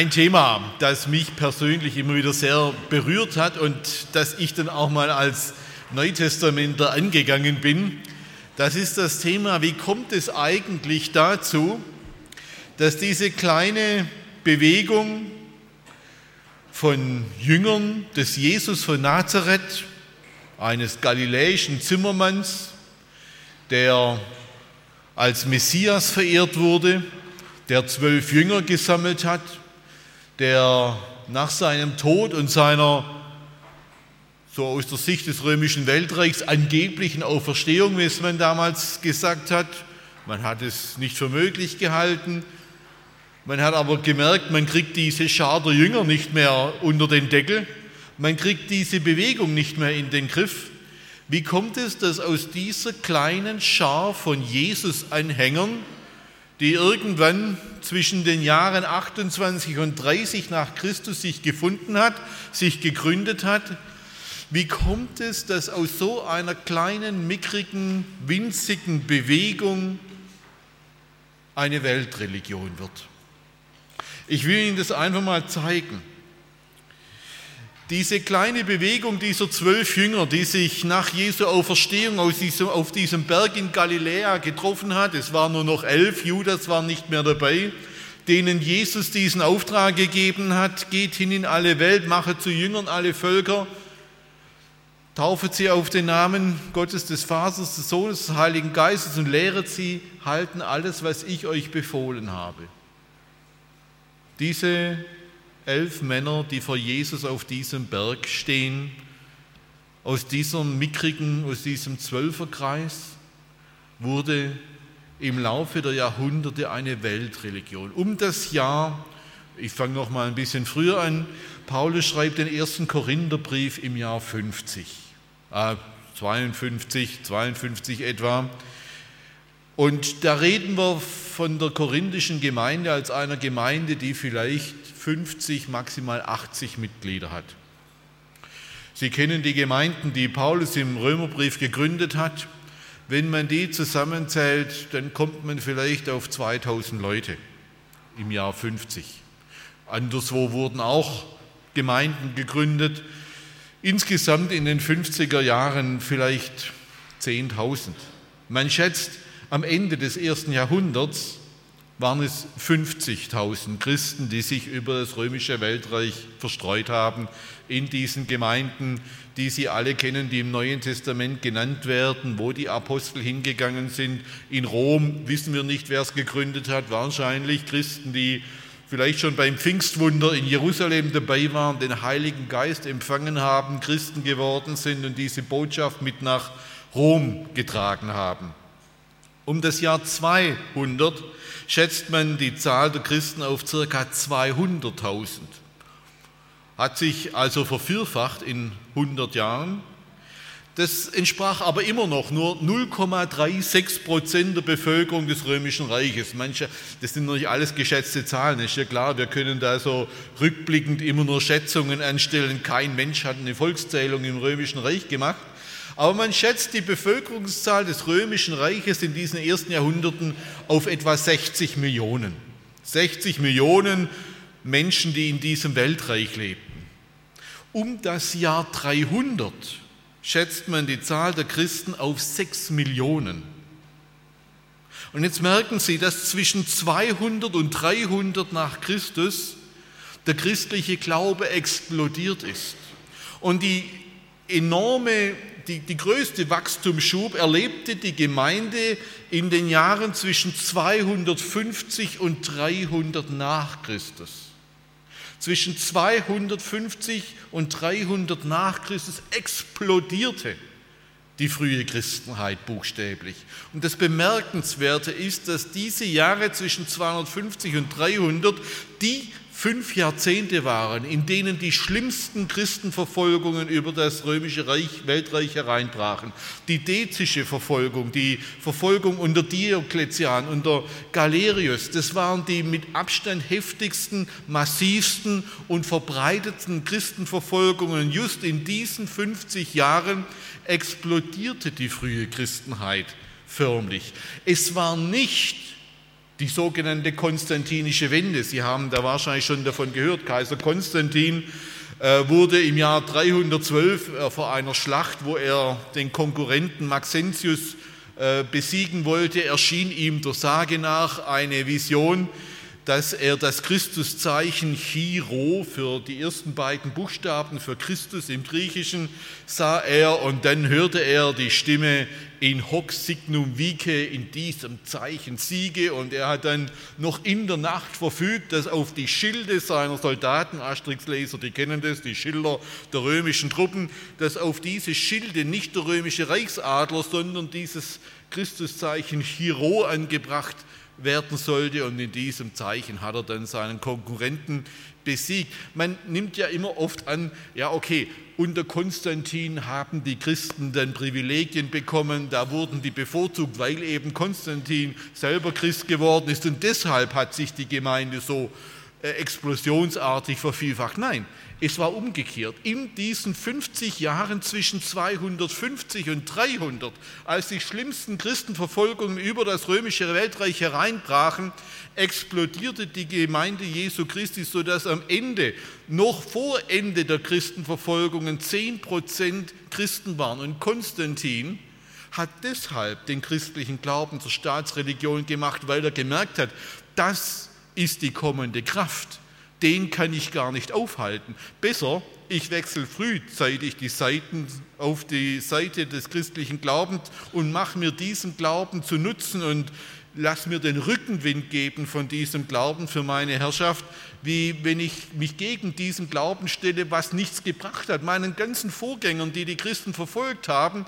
Ein Thema, das mich persönlich immer wieder sehr berührt hat und das ich dann auch mal als Neutestamentler angegangen bin, das ist das Thema, wie kommt es eigentlich dazu, dass diese kleine Bewegung von Jüngern des Jesus von Nazareth, eines galiläischen Zimmermanns, der als Messias verehrt wurde, der zwölf Jünger gesammelt hat, der nach seinem Tod und seiner, so aus der Sicht des römischen Weltreichs, angeblichen Auferstehung, wie es man damals gesagt hat, man hat es nicht für möglich gehalten, man hat aber gemerkt, man kriegt diese Schar der Jünger nicht mehr unter den Deckel, man kriegt diese Bewegung nicht mehr in den Griff. Wie kommt es, dass aus dieser kleinen Schar von Jesus-Anhängern, die irgendwann zwischen den Jahren 28 und 30 nach Christus sich gefunden hat, sich gegründet hat. Wie kommt es, dass aus so einer kleinen, mickrigen, winzigen Bewegung eine Weltreligion wird? Ich will Ihnen das einfach mal zeigen. Diese kleine Bewegung dieser zwölf Jünger, die sich nach Jesu Auferstehung auf diesem Berg in Galiläa getroffen hat, es waren nur noch elf, Judas war nicht mehr dabei, denen Jesus diesen Auftrag gegeben hat, geht hin in alle Welt, mache zu Jüngern alle Völker, taufet sie auf den Namen Gottes des Vaters, des Sohnes, des Heiligen Geistes und lehret sie, halten alles, was ich euch befohlen habe. Diese elf Männer, die vor Jesus auf diesem Berg stehen, aus diesem mickrigen, aus diesem Zwölferkreis, wurde im Laufe der Jahrhunderte eine Weltreligion. Um das Jahr, ich fange noch mal ein bisschen früher an, Paulus schreibt den ersten Korintherbrief im Jahr 50, äh, 52, 52 etwa. Und da reden wir von der korinthischen Gemeinde als einer Gemeinde, die vielleicht 50, maximal 80 Mitglieder hat. Sie kennen die Gemeinden, die Paulus im Römerbrief gegründet hat. Wenn man die zusammenzählt, dann kommt man vielleicht auf 2000 Leute im Jahr 50. Anderswo wurden auch Gemeinden gegründet. Insgesamt in den 50er Jahren vielleicht 10.000. Man schätzt, am Ende des ersten Jahrhunderts waren es 50.000 Christen, die sich über das römische Weltreich verstreut haben in diesen Gemeinden, die Sie alle kennen, die im Neuen Testament genannt werden, wo die Apostel hingegangen sind. In Rom wissen wir nicht, wer es gegründet hat, wahrscheinlich Christen, die vielleicht schon beim Pfingstwunder in Jerusalem dabei waren, den Heiligen Geist empfangen haben, Christen geworden sind und diese Botschaft mit nach Rom getragen haben. Um das Jahr 200 schätzt man die Zahl der Christen auf ca. 200.000. Hat sich also vervierfacht in 100 Jahren. Das entsprach aber immer noch nur 0,36 Prozent der Bevölkerung des Römischen Reiches. Manche, das sind natürlich alles geschätzte Zahlen, ist ja klar. Wir können da so rückblickend immer nur Schätzungen anstellen. Kein Mensch hat eine Volkszählung im Römischen Reich gemacht. Aber man schätzt die Bevölkerungszahl des Römischen Reiches in diesen ersten Jahrhunderten auf etwa 60 Millionen. 60 Millionen Menschen, die in diesem Weltreich lebten. Um das Jahr 300 schätzt man die Zahl der Christen auf 6 Millionen. Und jetzt merken Sie, dass zwischen 200 und 300 nach Christus der christliche Glaube explodiert ist. Und die enorme die, die größte Wachstumsschub erlebte die Gemeinde in den Jahren zwischen 250 und 300 nach Christus. Zwischen 250 und 300 nach Christus explodierte die frühe Christenheit buchstäblich. Und das Bemerkenswerte ist, dass diese Jahre zwischen 250 und 300 die fünf Jahrzehnte waren, in denen die schlimmsten Christenverfolgungen über das römische Reich, Weltreich hereinbrachen. Die dezische Verfolgung, die Verfolgung unter Diokletian, unter Galerius, das waren die mit Abstand heftigsten, massivsten und verbreitetsten Christenverfolgungen. Just in diesen 50 Jahren explodierte die frühe Christenheit förmlich. Es war nicht die sogenannte konstantinische Wende. Sie haben da wahrscheinlich schon davon gehört. Kaiser Konstantin äh, wurde im Jahr 312 äh, vor einer Schlacht, wo er den Konkurrenten Maxentius äh, besiegen wollte, erschien ihm der Sage nach eine Vision, dass er das Christuszeichen Chiro für die ersten beiden Buchstaben für Christus im Griechischen sah er und dann hörte er die Stimme in hoc signum vice, in diesem Zeichen siege. Und er hat dann noch in der Nacht verfügt, dass auf die Schilde seiner Soldaten, Asterix-Leser, die kennen das, die Schilder der römischen Truppen, dass auf diese Schilde nicht der römische Reichsadler, sondern dieses Christuszeichen Chiro angebracht werden sollte. Und in diesem Zeichen hat er dann seinen Konkurrenten besiegt. Man nimmt ja immer oft an, ja okay, unter Konstantin haben die Christen dann Privilegien bekommen, da wurden die bevorzugt, weil eben Konstantin selber Christ geworden ist und deshalb hat sich die Gemeinde so äh, explosionsartig vervielfacht. Nein, es war umgekehrt. In diesen 50 Jahren zwischen 250 und 300, als die schlimmsten Christenverfolgungen über das römische Weltreich hereinbrachen, explodierte die Gemeinde Jesu Christi, sodass am Ende, noch vor Ende der Christenverfolgungen, 10% Christen waren. Und Konstantin hat deshalb den christlichen Glauben zur Staatsreligion gemacht, weil er gemerkt hat, das ist die kommende Kraft den kann ich gar nicht aufhalten. Besser, ich wechsle frühzeitig die Seiten auf die Seite des christlichen Glaubens und mache mir diesen Glauben zu nutzen und lass mir den Rückenwind geben von diesem Glauben für meine Herrschaft, wie wenn ich mich gegen diesen Glauben stelle, was nichts gebracht hat. Meinen ganzen Vorgängern, die die Christen verfolgt haben,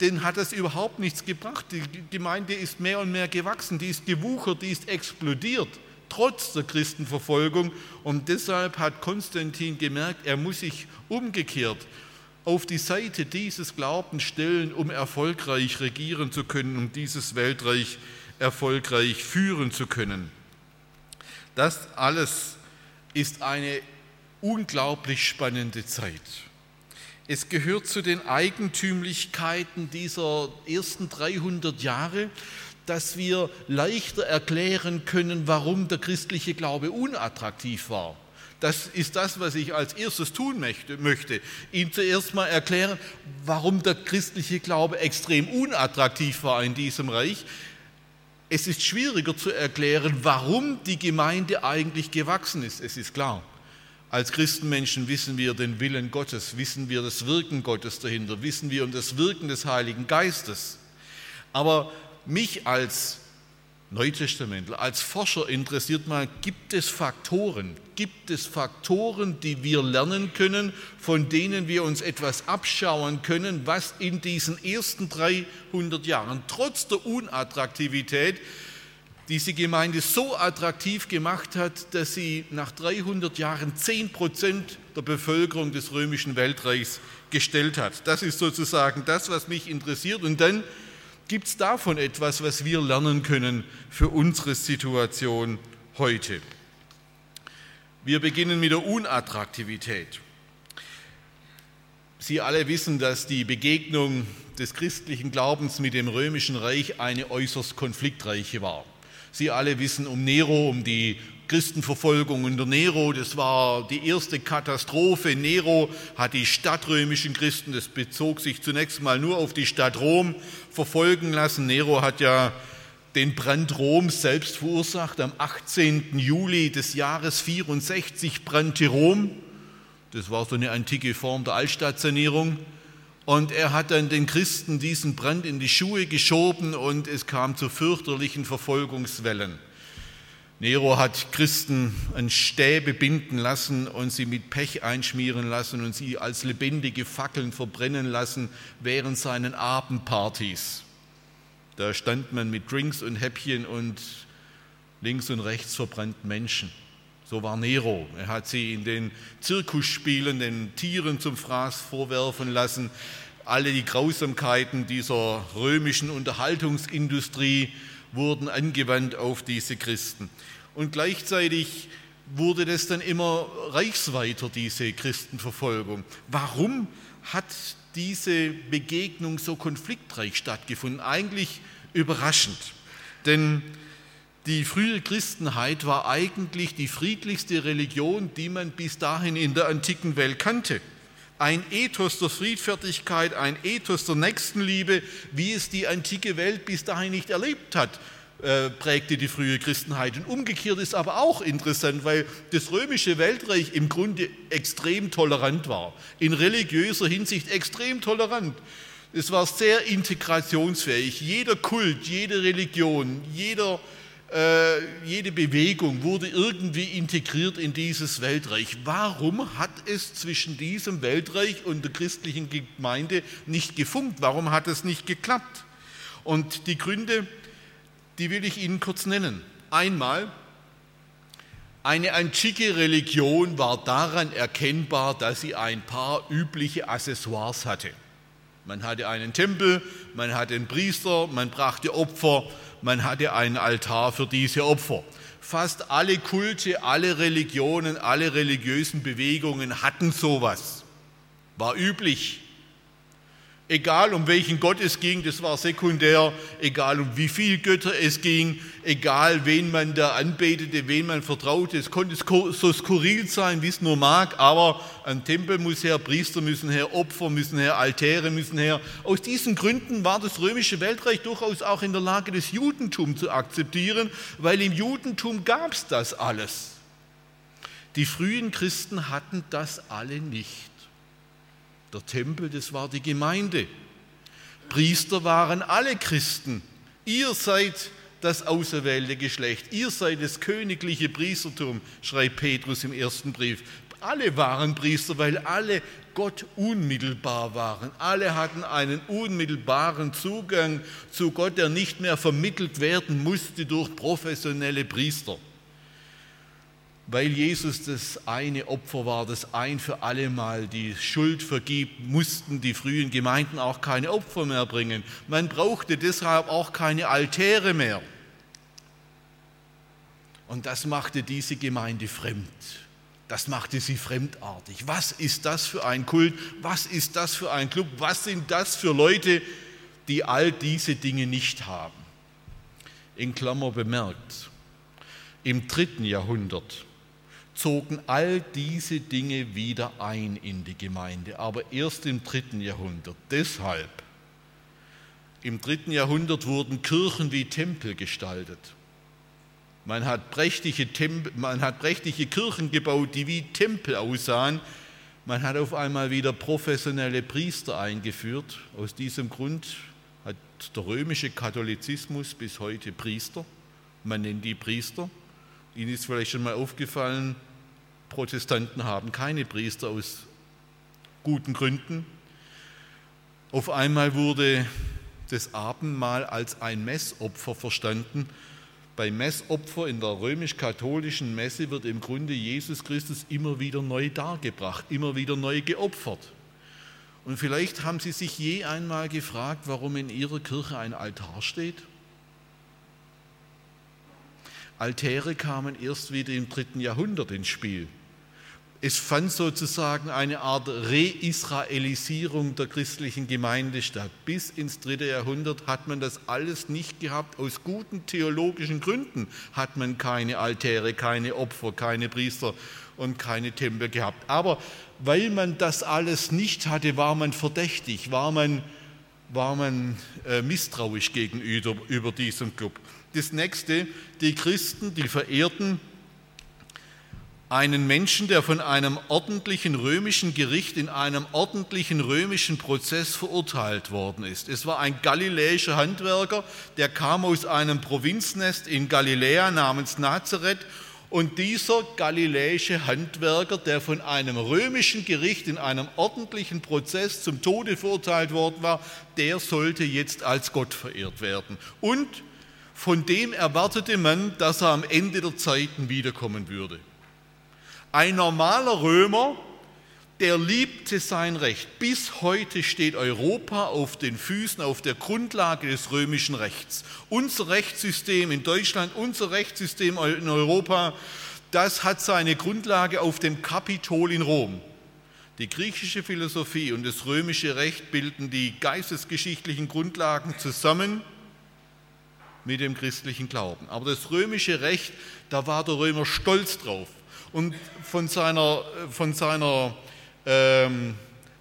denen hat das überhaupt nichts gebracht. Die Gemeinde ist mehr und mehr gewachsen, die ist gewuchert, die ist explodiert trotz der Christenverfolgung. Und deshalb hat Konstantin gemerkt, er muss sich umgekehrt auf die Seite dieses Glaubens stellen, um erfolgreich regieren zu können, um dieses Weltreich erfolgreich führen zu können. Das alles ist eine unglaublich spannende Zeit. Es gehört zu den Eigentümlichkeiten dieser ersten 300 Jahre, dass wir leichter erklären können, warum der christliche Glaube unattraktiv war. Das ist das, was ich als erstes tun möchte. Ihnen zuerst mal erklären, warum der christliche Glaube extrem unattraktiv war in diesem Reich. Es ist schwieriger zu erklären, warum die Gemeinde eigentlich gewachsen ist. Es ist klar. Als Christenmenschen wissen wir den Willen Gottes, wissen wir das Wirken Gottes dahinter, wissen wir um das Wirken des Heiligen Geistes. Aber mich als Neutestamentler, als Forscher interessiert mal, gibt es Faktoren, gibt es Faktoren, die wir lernen können, von denen wir uns etwas abschauen können, was in diesen ersten 300 Jahren trotz der Unattraktivität diese Gemeinde so attraktiv gemacht hat, dass sie nach 300 Jahren 10 Prozent der Bevölkerung des römischen Weltreichs gestellt hat. Das ist sozusagen das, was mich interessiert. Und dann Gibt es davon etwas, was wir lernen können für unsere Situation heute? Wir beginnen mit der Unattraktivität. Sie alle wissen, dass die Begegnung des christlichen Glaubens mit dem römischen Reich eine äußerst konfliktreiche war. Sie alle wissen um Nero, um die Christenverfolgung unter Nero, das war die erste Katastrophe. Nero hat die stadtrömischen Christen, das bezog sich zunächst mal nur auf die Stadt Rom, verfolgen lassen. Nero hat ja den Brand Roms selbst verursacht. Am 18. Juli des Jahres 64 brannte Rom. Das war so eine antike Form der Altstadtsanierung. Und er hat dann den Christen diesen Brand in die Schuhe geschoben und es kam zu fürchterlichen Verfolgungswellen. Nero hat Christen an Stäbe binden lassen und sie mit Pech einschmieren lassen und sie als lebendige Fackeln verbrennen lassen während seinen Abendpartys. Da stand man mit Drinks und Häppchen und links und rechts verbrannten Menschen. So war Nero. Er hat sie in den Zirkusspielen den Tieren zum Fraß vorwerfen lassen. Alle die Grausamkeiten dieser römischen Unterhaltungsindustrie wurden angewandt auf diese Christen. Und gleichzeitig wurde das dann immer reichsweiter, diese Christenverfolgung. Warum hat diese Begegnung so konfliktreich stattgefunden? Eigentlich überraschend. Denn die frühe Christenheit war eigentlich die friedlichste Religion, die man bis dahin in der antiken Welt kannte. Ein Ethos der Friedfertigkeit, ein Ethos der Nächstenliebe, wie es die antike Welt bis dahin nicht erlebt hat, äh, prägte die frühe Christenheit. Und umgekehrt ist aber auch interessant, weil das römische Weltreich im Grunde extrem tolerant war, in religiöser Hinsicht extrem tolerant. Es war sehr integrationsfähig. Jeder Kult, jede Religion, jeder äh, jede Bewegung wurde irgendwie integriert in dieses Weltreich. Warum hat es zwischen diesem Weltreich und der christlichen Gemeinde nicht gefunkt? Warum hat es nicht geklappt? Und die Gründe, die will ich Ihnen kurz nennen. Einmal, eine antike Religion war daran erkennbar, dass sie ein paar übliche Accessoires hatte. Man hatte einen Tempel, man hatte einen Priester, man brachte Opfer, man hatte einen Altar für diese Opfer. Fast alle Kulte, alle Religionen, alle religiösen Bewegungen hatten sowas. War üblich. Egal um welchen Gott es ging, das war sekundär, egal um wie viele Götter es ging, egal wen man da anbetete, wen man vertraute. Es konnte so skurril sein, wie es nur mag, aber ein Tempel muss her, Priester müssen her, Opfer müssen her, Altäre müssen her. Aus diesen Gründen war das römische Weltreich durchaus auch in der Lage, das Judentum zu akzeptieren, weil im Judentum gab es das alles. Die frühen Christen hatten das alle nicht. Der Tempel, das war die Gemeinde. Priester waren alle Christen. Ihr seid das auserwählte Geschlecht. Ihr seid das königliche Priestertum, schreibt Petrus im ersten Brief. Alle waren Priester, weil alle Gott unmittelbar waren. Alle hatten einen unmittelbaren Zugang zu Gott, der nicht mehr vermittelt werden musste durch professionelle Priester weil Jesus das eine Opfer war, das ein für alle Mal die Schuld vergibt, mussten die frühen Gemeinden auch keine Opfer mehr bringen. Man brauchte deshalb auch keine Altäre mehr. Und das machte diese Gemeinde fremd. Das machte sie fremdartig. Was ist das für ein Kult? Was ist das für ein Club? Was sind das für Leute, die all diese Dinge nicht haben? In Klammer bemerkt, im dritten Jahrhundert zogen all diese Dinge wieder ein in die Gemeinde, aber erst im dritten Jahrhundert. Deshalb, im dritten Jahrhundert wurden Kirchen wie Tempel gestaltet. Man hat, prächtige Tempel, man hat prächtige Kirchen gebaut, die wie Tempel aussahen. Man hat auf einmal wieder professionelle Priester eingeführt. Aus diesem Grund hat der römische Katholizismus bis heute Priester. Man nennt die Priester. Ihnen ist vielleicht schon mal aufgefallen, Protestanten haben keine Priester aus guten Gründen. Auf einmal wurde das Abendmahl als ein Messopfer verstanden. Bei Messopfer in der römisch-katholischen Messe wird im Grunde Jesus Christus immer wieder neu dargebracht, immer wieder neu geopfert. Und vielleicht haben Sie sich je einmal gefragt, warum in Ihrer Kirche ein Altar steht? Altäre kamen erst wieder im dritten Jahrhundert ins Spiel. Es fand sozusagen eine Art Reisraelisierung der christlichen Gemeinde statt. Bis ins dritte Jahrhundert hat man das alles nicht gehabt. Aus guten theologischen Gründen hat man keine Altäre, keine Opfer, keine Priester und keine Tempel gehabt. Aber weil man das alles nicht hatte, war man verdächtig, war man, war man äh, misstrauisch gegenüber über diesem Club. Das nächste, die Christen, die verehrten einen Menschen, der von einem ordentlichen römischen Gericht in einem ordentlichen römischen Prozess verurteilt worden ist. Es war ein galiläischer Handwerker, der kam aus einem Provinznest in Galiläa namens Nazareth und dieser galiläische Handwerker, der von einem römischen Gericht in einem ordentlichen Prozess zum Tode verurteilt worden war, der sollte jetzt als Gott verehrt werden. Und von dem erwartete man, dass er am Ende der Zeiten wiederkommen würde. Ein normaler Römer, der liebte sein Recht. Bis heute steht Europa auf den Füßen, auf der Grundlage des römischen Rechts. Unser Rechtssystem in Deutschland, unser Rechtssystem in Europa, das hat seine Grundlage auf dem Kapitol in Rom. Die griechische Philosophie und das römische Recht bilden die geistesgeschichtlichen Grundlagen zusammen mit dem christlichen Glauben. Aber das römische Recht, da war der Römer stolz drauf und von seiner, von seiner ähm,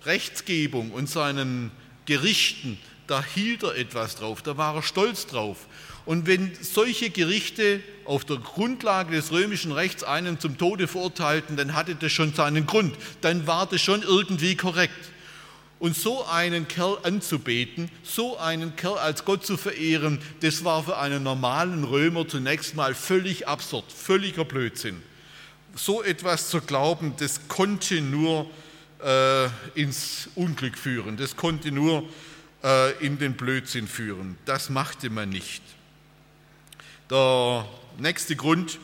Rechtsgebung und seinen Gerichten, da hielt er etwas drauf, da war er stolz drauf. Und wenn solche Gerichte auf der Grundlage des römischen Rechts einen zum Tode verurteilten, dann hatte das schon seinen Grund, dann war das schon irgendwie korrekt. Und so einen Kerl anzubeten, so einen Kerl als Gott zu verehren, das war für einen normalen Römer zunächst mal völlig absurd, völliger Blödsinn so etwas zu glauben, das konnte nur äh, ins Unglück führen, das konnte nur äh, in den Blödsinn führen. Das machte man nicht. Der nächste Grund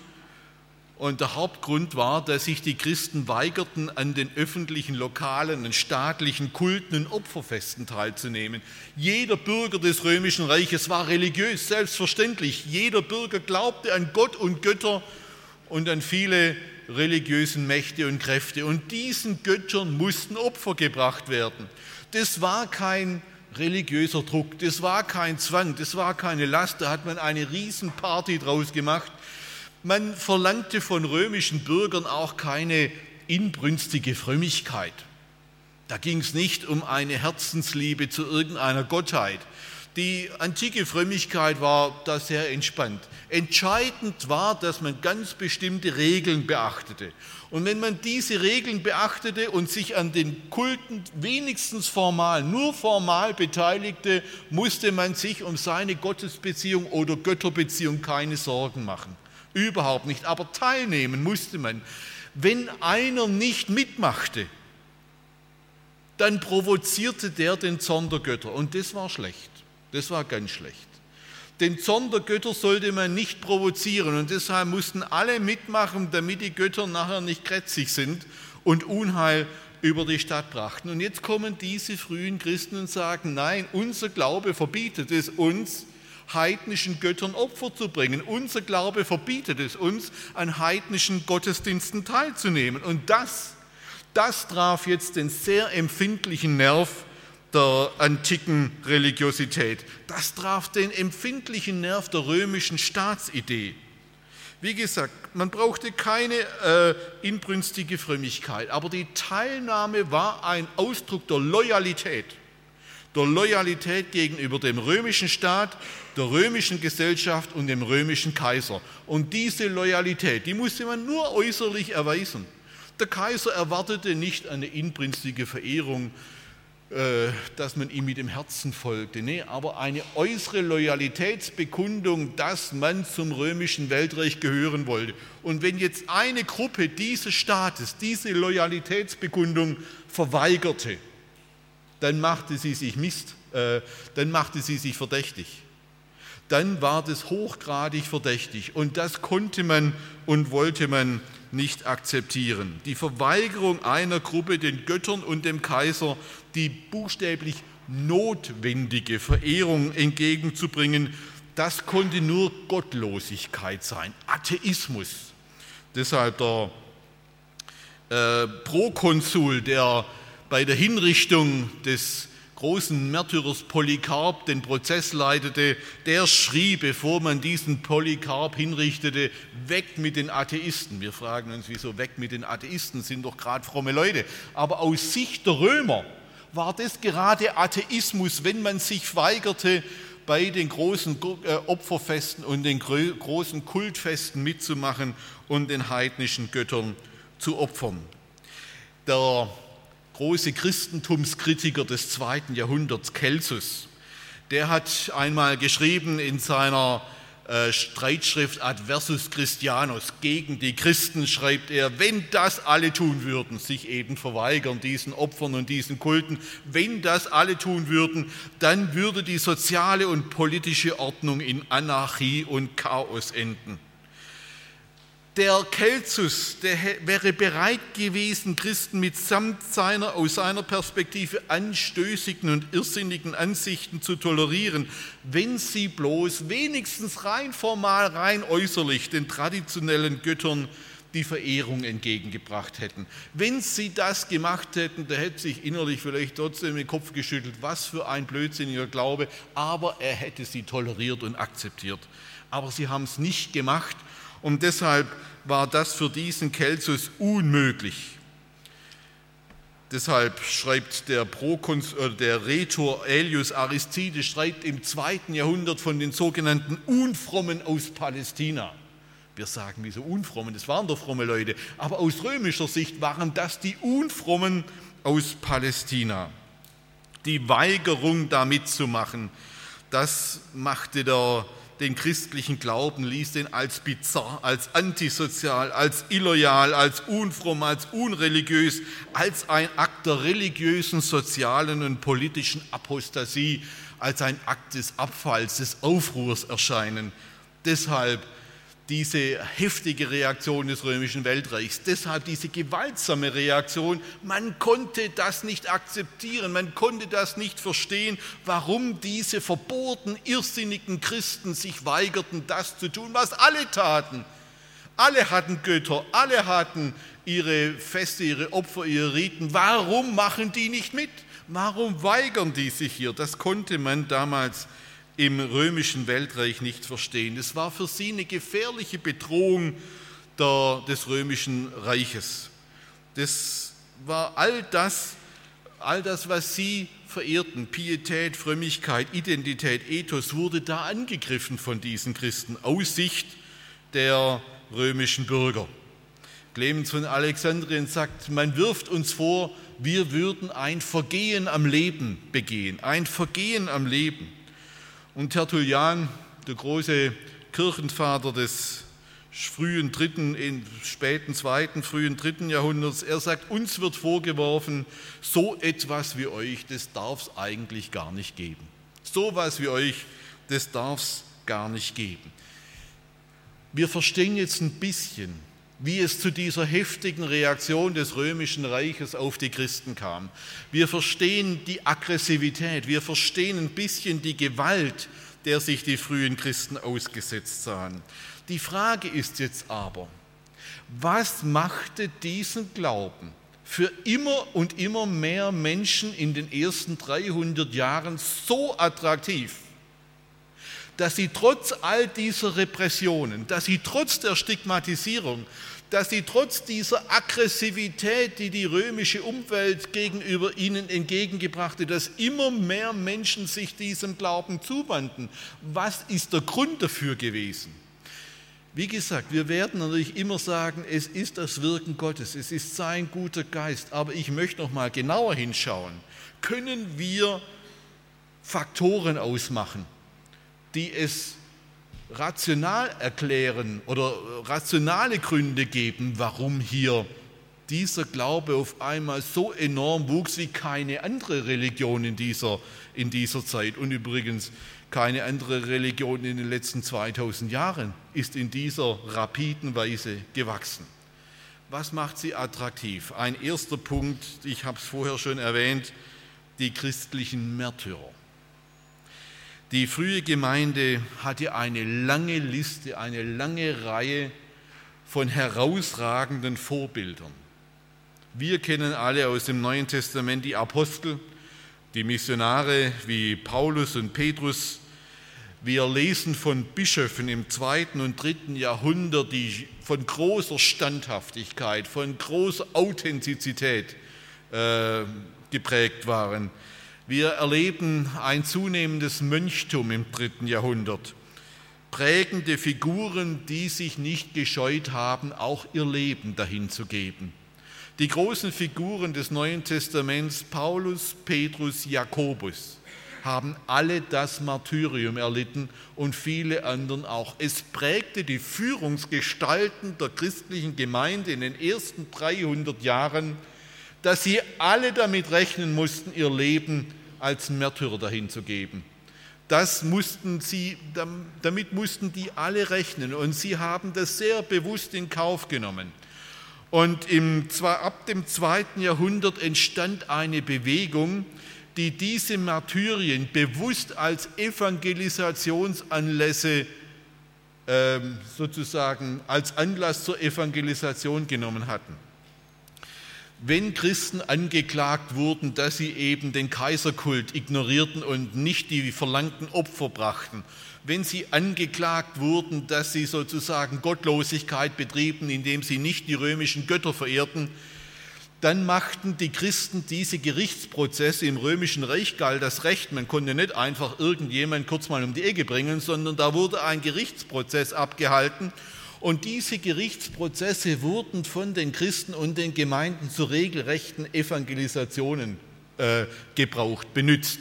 und der Hauptgrund war, dass sich die Christen weigerten, an den öffentlichen, lokalen und staatlichen Kulten und Opferfesten teilzunehmen. Jeder Bürger des römischen Reiches war religiös, selbstverständlich. Jeder Bürger glaubte an Gott und Götter und an viele religiösen Mächte und Kräfte. Und diesen Göttern mussten Opfer gebracht werden. Das war kein religiöser Druck, das war kein Zwang, das war keine Last, da hat man eine Riesenparty draus gemacht. Man verlangte von römischen Bürgern auch keine inbrünstige Frömmigkeit. Da ging es nicht um eine Herzensliebe zu irgendeiner Gottheit. Die antike Frömmigkeit war da sehr entspannt. Entscheidend war, dass man ganz bestimmte Regeln beachtete. Und wenn man diese Regeln beachtete und sich an den Kulten wenigstens formal, nur formal beteiligte, musste man sich um seine Gottesbeziehung oder Götterbeziehung keine Sorgen machen. Überhaupt nicht. Aber teilnehmen musste man. Wenn einer nicht mitmachte, dann provozierte der den Zorn der Götter. Und das war schlecht. Das war ganz schlecht. Den Zorn der Götter sollte man nicht provozieren und deshalb mussten alle mitmachen, damit die Götter nachher nicht krätzig sind und Unheil über die Stadt brachten. Und jetzt kommen diese frühen Christen und sagen, nein, unser Glaube verbietet es uns, heidnischen Göttern Opfer zu bringen. Unser Glaube verbietet es uns, an heidnischen Gottesdiensten teilzunehmen. Und das, das traf jetzt den sehr empfindlichen Nerv der antiken Religiosität. Das traf den empfindlichen Nerv der römischen Staatsidee. Wie gesagt, man brauchte keine äh, inbrünstige Frömmigkeit, aber die Teilnahme war ein Ausdruck der Loyalität. Der Loyalität gegenüber dem römischen Staat, der römischen Gesellschaft und dem römischen Kaiser. Und diese Loyalität, die musste man nur äußerlich erweisen. Der Kaiser erwartete nicht eine inbrünstige Verehrung äh, dass man ihm mit dem Herzen folgte. Nee, aber eine äußere Loyalitätsbekundung, dass man zum römischen Weltreich gehören wollte. Und wenn jetzt eine Gruppe dieses Staates diese Loyalitätsbekundung verweigerte, dann machte sie sich Mist, äh, dann machte sie sich verdächtig. Dann war das hochgradig verdächtig und das konnte man und wollte man nicht akzeptieren. Die Verweigerung einer Gruppe den Göttern und dem Kaiser die buchstäblich notwendige Verehrung entgegenzubringen, das konnte nur Gottlosigkeit sein, Atheismus. Deshalb der äh, Prokonsul, der bei der Hinrichtung des großen Märtyrers Polycarp den Prozess leitete, der schrie, bevor man diesen Polycarp hinrichtete, weg mit den Atheisten. Wir fragen uns, wieso weg mit den Atheisten, sind doch gerade fromme Leute. Aber aus Sicht der Römer war das gerade Atheismus, wenn man sich weigerte, bei den großen äh, Opferfesten und den großen Kultfesten mitzumachen und den heidnischen Göttern zu opfern. Der große Christentumskritiker des zweiten Jahrhunderts, Celsus, der hat einmal geschrieben in seiner äh, Streitschrift Adversus Christianus gegen die Christen schreibt er, wenn das alle tun würden, sich eben verweigern diesen Opfern und diesen Kulten, wenn das alle tun würden, dann würde die soziale und politische Ordnung in Anarchie und Chaos enden. Der Kelzus, der wäre bereit gewesen, Christen mitsamt seiner aus seiner Perspektive anstößigen und irrsinnigen Ansichten zu tolerieren, wenn sie bloß wenigstens rein formal, rein äußerlich den traditionellen Göttern die Verehrung entgegengebracht hätten. Wenn sie das gemacht hätten, da hätte sich innerlich vielleicht trotzdem den Kopf geschüttelt, was für ein blödsinniger Glaube, aber er hätte sie toleriert und akzeptiert. Aber sie haben es nicht gemacht und deshalb war das für diesen Celsus unmöglich. Deshalb schreibt der, äh, der Rhetor Aelius Aristides schreibt im zweiten Jahrhundert von den sogenannten Unfrommen aus Palästina. Wir sagen, wieso Unfrommen? Das waren doch fromme Leute. Aber aus römischer Sicht waren das die Unfrommen aus Palästina. Die Weigerung, da mitzumachen, das machte der den christlichen Glauben, ließ den als bizarr, als antisozial, als illoyal, als unfromm, als unreligiös, als ein Akt der religiösen, sozialen und politischen Apostasie, als ein Akt des Abfalls, des Aufruhrs erscheinen. Deshalb diese heftige Reaktion des römischen Weltreichs, deshalb diese gewaltsame Reaktion. Man konnte das nicht akzeptieren, man konnte das nicht verstehen, warum diese verbohrten, irrsinnigen Christen sich weigerten, das zu tun, was alle taten. Alle hatten Götter, alle hatten ihre Feste, ihre Opfer, ihre Riten. Warum machen die nicht mit? Warum weigern die sich hier? Das konnte man damals nicht im römischen Weltreich nicht verstehen. Es war für sie eine gefährliche Bedrohung der, des römischen Reiches. Das war all das, all das, was sie verehrten, Pietät, Frömmigkeit, Identität, Ethos, wurde da angegriffen von diesen Christen aus Sicht der römischen Bürger. Clemens von Alexandrien sagt, man wirft uns vor, wir würden ein Vergehen am Leben begehen, ein Vergehen am Leben. Und Tertullian, der große Kirchenvater des frühen dritten, späten zweiten, frühen dritten Jahrhunderts, er sagt, uns wird vorgeworfen, so etwas wie euch, das darf es eigentlich gar nicht geben. So etwas wie euch, das darf es gar nicht geben. Wir verstehen jetzt ein bisschen, wie es zu dieser heftigen Reaktion des römischen Reiches auf die Christen kam. Wir verstehen die Aggressivität, wir verstehen ein bisschen die Gewalt, der sich die frühen Christen ausgesetzt sahen. Die Frage ist jetzt aber, was machte diesen Glauben für immer und immer mehr Menschen in den ersten 300 Jahren so attraktiv, dass sie trotz all dieser Repressionen, dass sie trotz der Stigmatisierung, dass sie trotz dieser Aggressivität, die die römische Umwelt gegenüber ihnen entgegengebrachte, dass immer mehr Menschen sich diesem Glauben zuwandten. Was ist der Grund dafür gewesen? Wie gesagt, wir werden natürlich immer sagen, es ist das Wirken Gottes, es ist sein guter Geist, aber ich möchte noch mal genauer hinschauen. Können wir Faktoren ausmachen, die es rational erklären oder rationale Gründe geben, warum hier dieser Glaube auf einmal so enorm wuchs wie keine andere Religion in dieser, in dieser Zeit. Und übrigens, keine andere Religion in den letzten 2000 Jahren ist in dieser rapiden Weise gewachsen. Was macht sie attraktiv? Ein erster Punkt, ich habe es vorher schon erwähnt, die christlichen Märtyrer. Die frühe Gemeinde hatte eine lange Liste, eine lange Reihe von herausragenden Vorbildern. Wir kennen alle aus dem Neuen Testament die Apostel, die Missionare wie Paulus und Petrus. Wir lesen von Bischöfen im zweiten und dritten Jahrhundert, die von großer Standhaftigkeit, von großer Authentizität äh, geprägt waren. Wir erleben ein zunehmendes Mönchtum im dritten Jahrhundert. prägende Figuren, die sich nicht gescheut haben, auch ihr Leben dahin zu geben. Die großen Figuren des Neuen Testaments, Paulus, Petrus, Jakobus, haben alle das Martyrium erlitten und viele anderen auch. Es prägte die Führungsgestalten der christlichen Gemeinde in den ersten 300 Jahren, dass sie alle damit rechnen mussten, ihr Leben als Märtyrer dahin zu geben. Das mussten sie, damit mussten die alle rechnen und sie haben das sehr bewusst in Kauf genommen. Und im, ab dem zweiten Jahrhundert entstand eine Bewegung, die diese Martyrien bewusst als Evangelisationsanlässe ähm, sozusagen als Anlass zur Evangelisation genommen hatten. Wenn Christen angeklagt wurden, dass sie eben den Kaiserkult ignorierten und nicht die verlangten Opfer brachten, wenn sie angeklagt wurden, dass sie sozusagen Gottlosigkeit betrieben, indem sie nicht die römischen Götter verehrten, dann machten die Christen diese Gerichtsprozesse im römischen Reich galt das Recht. Man konnte nicht einfach irgendjemand kurz mal um die Ecke bringen, sondern da wurde ein Gerichtsprozess abgehalten. Und diese Gerichtsprozesse wurden von den Christen und den Gemeinden zu regelrechten Evangelisationen äh, gebraucht, benutzt.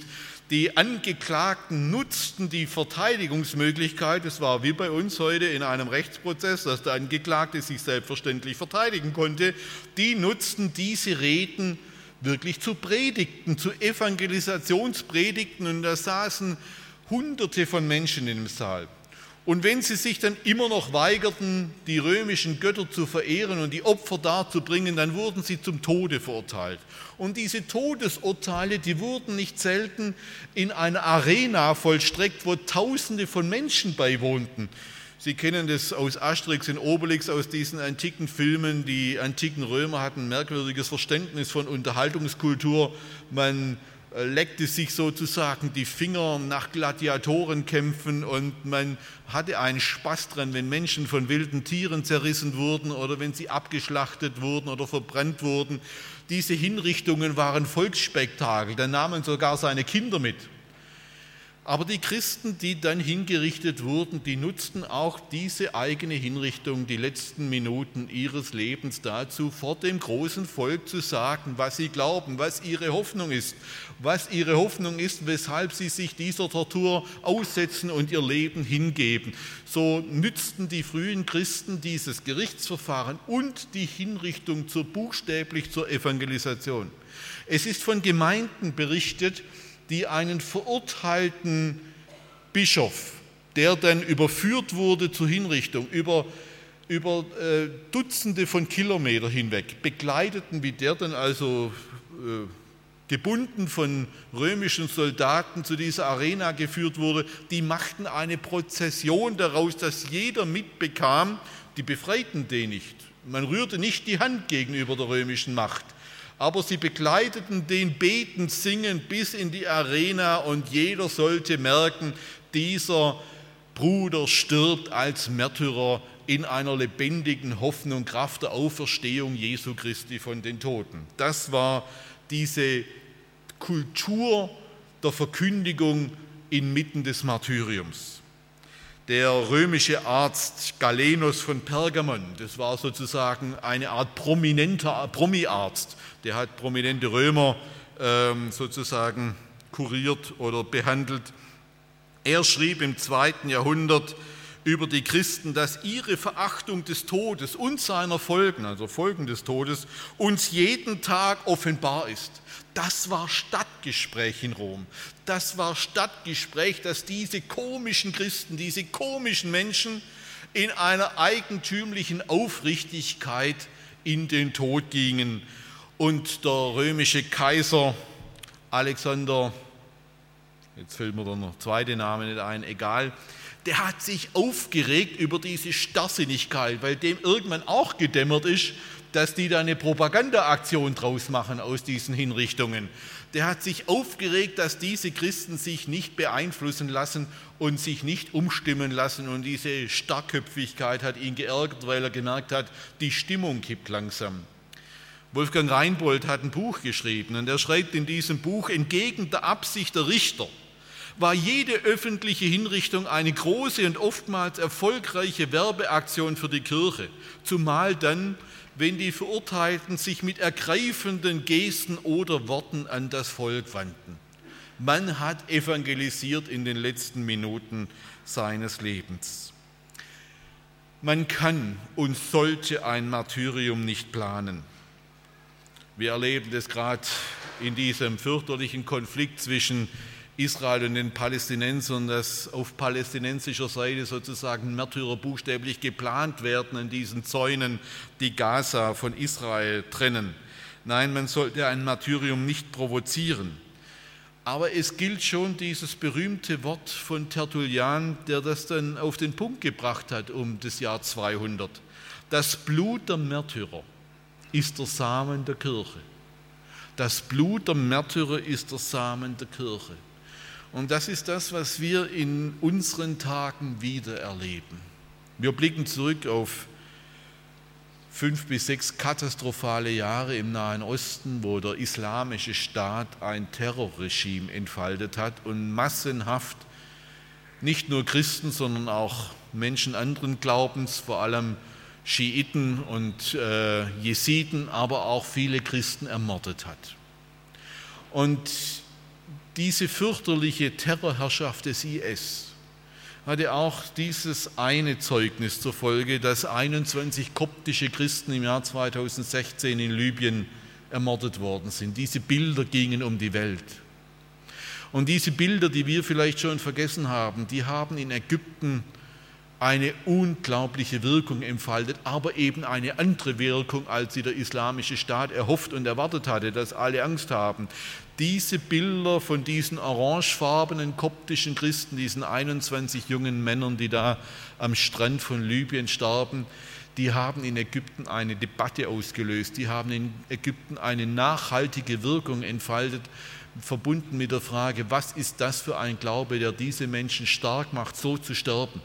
Die Angeklagten nutzten die Verteidigungsmöglichkeit, es war wie bei uns heute in einem Rechtsprozess, dass der Angeklagte sich selbstverständlich verteidigen konnte, die nutzten diese Reden wirklich zu Predigten, zu Evangelisationspredigten und da saßen Hunderte von Menschen in dem Saal. Und wenn sie sich dann immer noch weigerten, die römischen Götter zu verehren und die Opfer darzubringen, dann wurden sie zum Tode verurteilt. Und diese Todesurteile, die wurden nicht selten in einer Arena vollstreckt, wo Tausende von Menschen beiwohnten. Sie kennen das aus Asterix und Obelix, aus diesen antiken Filmen. Die antiken Römer hatten ein merkwürdiges Verständnis von Unterhaltungskultur. Man leckte sich sozusagen die Finger nach Gladiatorenkämpfen und man hatte einen Spaß dran, wenn Menschen von wilden Tieren zerrissen wurden oder wenn sie abgeschlachtet wurden oder verbrannt wurden. Diese Hinrichtungen waren Volksspektakel, da nahmen sogar seine Kinder mit. Aber die Christen, die dann hingerichtet wurden, die nutzten auch diese eigene Hinrichtung, die letzten Minuten ihres Lebens dazu, vor dem großen Volk zu sagen, was sie glauben, was ihre Hoffnung ist, was ihre Hoffnung ist, weshalb sie sich dieser Tortur aussetzen und ihr Leben hingeben. So nützten die frühen Christen dieses Gerichtsverfahren und die Hinrichtung zur, buchstäblich zur Evangelisation. Es ist von Gemeinden berichtet, die einen verurteilten Bischof, der dann überführt wurde zur Hinrichtung, über, über äh, Dutzende von Kilometern hinweg, begleiteten, wie der dann also äh, gebunden von römischen Soldaten zu dieser Arena geführt wurde, die machten eine Prozession daraus, dass jeder mitbekam, die befreiten den nicht. Man rührte nicht die Hand gegenüber der römischen Macht aber sie begleiteten den Beten, Singen bis in die Arena und jeder sollte merken, dieser Bruder stirbt als Märtyrer in einer lebendigen Hoffnung, Kraft der Auferstehung Jesu Christi von den Toten. Das war diese Kultur der Verkündigung inmitten des Martyriums der römische Arzt Galenus von Pergamon. Das war sozusagen eine Art prominenter Promi-Arzt. Der hat prominente Römer ähm, sozusagen kuriert oder behandelt. Er schrieb im zweiten Jahrhundert über die Christen, dass ihre Verachtung des Todes und seiner Folgen, also Folgen des Todes, uns jeden Tag offenbar ist. Das war Stadtgespräch in Rom. Das war Stadtgespräch, dass diese komischen Christen, diese komischen Menschen in einer eigentümlichen Aufrichtigkeit in den Tod gingen. Und der römische Kaiser Alexander, jetzt fällt mir der zweite Name nicht ein, egal, der hat sich aufgeregt über diese Starrsinnigkeit, weil dem irgendwann auch gedämmert ist, dass die da eine Propagandaaktion draus machen aus diesen Hinrichtungen. Der hat sich aufgeregt, dass diese Christen sich nicht beeinflussen lassen und sich nicht umstimmen lassen. Und diese Starkköpfigkeit hat ihn geärgert, weil er gemerkt hat, die Stimmung kippt langsam. Wolfgang Reinbold hat ein Buch geschrieben und er schreibt in diesem Buch, entgegen der Absicht der Richter war jede öffentliche Hinrichtung eine große und oftmals erfolgreiche Werbeaktion für die Kirche, zumal dann, wenn die Verurteilten sich mit ergreifenden Gesten oder Worten an das Volk wandten. Man hat evangelisiert in den letzten Minuten seines Lebens. Man kann und sollte ein Martyrium nicht planen. Wir erleben das gerade in diesem fürchterlichen Konflikt zwischen Israel und den Palästinensern, dass auf palästinensischer Seite sozusagen Märtyrer buchstäblich geplant werden an diesen Zäunen, die Gaza von Israel trennen. Nein, man sollte ein Martyrium nicht provozieren. Aber es gilt schon dieses berühmte Wort von Tertullian, der das dann auf den Punkt gebracht hat um das Jahr 200. Das Blut der Märtyrer ist der Samen der Kirche. Das Blut der Märtyrer ist der Samen der Kirche. Und das ist das, was wir in unseren Tagen wieder erleben. Wir blicken zurück auf fünf bis sechs katastrophale Jahre im Nahen Osten, wo der islamische Staat ein Terrorregime entfaltet hat und massenhaft nicht nur Christen, sondern auch Menschen anderen Glaubens, vor allem Schiiten und äh, Jesiden, aber auch viele Christen ermordet hat. Und diese fürchterliche Terrorherrschaft des IS hatte auch dieses eine Zeugnis zur Folge, dass 21 koptische Christen im Jahr 2016 in Libyen ermordet worden sind. Diese Bilder gingen um die Welt. Und diese Bilder, die wir vielleicht schon vergessen haben, die haben in Ägypten eine unglaubliche Wirkung entfaltet, aber eben eine andere Wirkung, als sie der islamische Staat erhofft und erwartet hatte, dass alle Angst haben. Diese Bilder von diesen orangefarbenen koptischen Christen, diesen 21 jungen Männern, die da am Strand von Libyen starben, die haben in Ägypten eine Debatte ausgelöst, die haben in Ägypten eine nachhaltige Wirkung entfaltet, verbunden mit der Frage, was ist das für ein Glaube, der diese Menschen stark macht, so zu sterben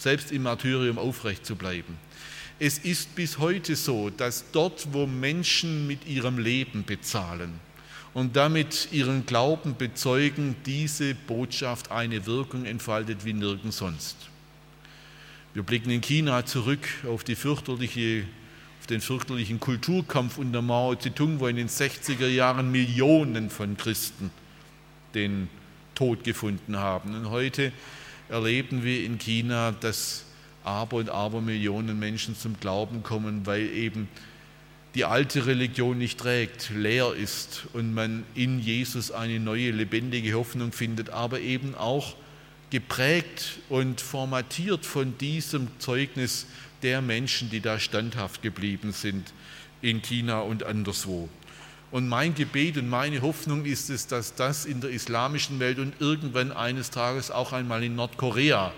selbst im Martyrium aufrecht zu bleiben. Es ist bis heute so, dass dort, wo Menschen mit ihrem Leben bezahlen und damit ihren Glauben bezeugen, diese Botschaft eine Wirkung entfaltet wie nirgends sonst. Wir blicken in China zurück auf, fürchterliche, auf den fürchterlichen Kulturkampf unter Mao Zedong, wo in den 60er Jahren Millionen von Christen den Tod gefunden haben. Und heute erleben wir in China, dass aber und aber Millionen Menschen zum Glauben kommen, weil eben die alte Religion nicht trägt, leer ist und man in Jesus eine neue, lebendige Hoffnung findet, aber eben auch geprägt und formatiert von diesem Zeugnis der Menschen, die da standhaft geblieben sind in China und anderswo. Und mein Gebet und meine Hoffnung ist es, dass das in der islamischen Welt und irgendwann eines Tages auch einmal in Nordkorea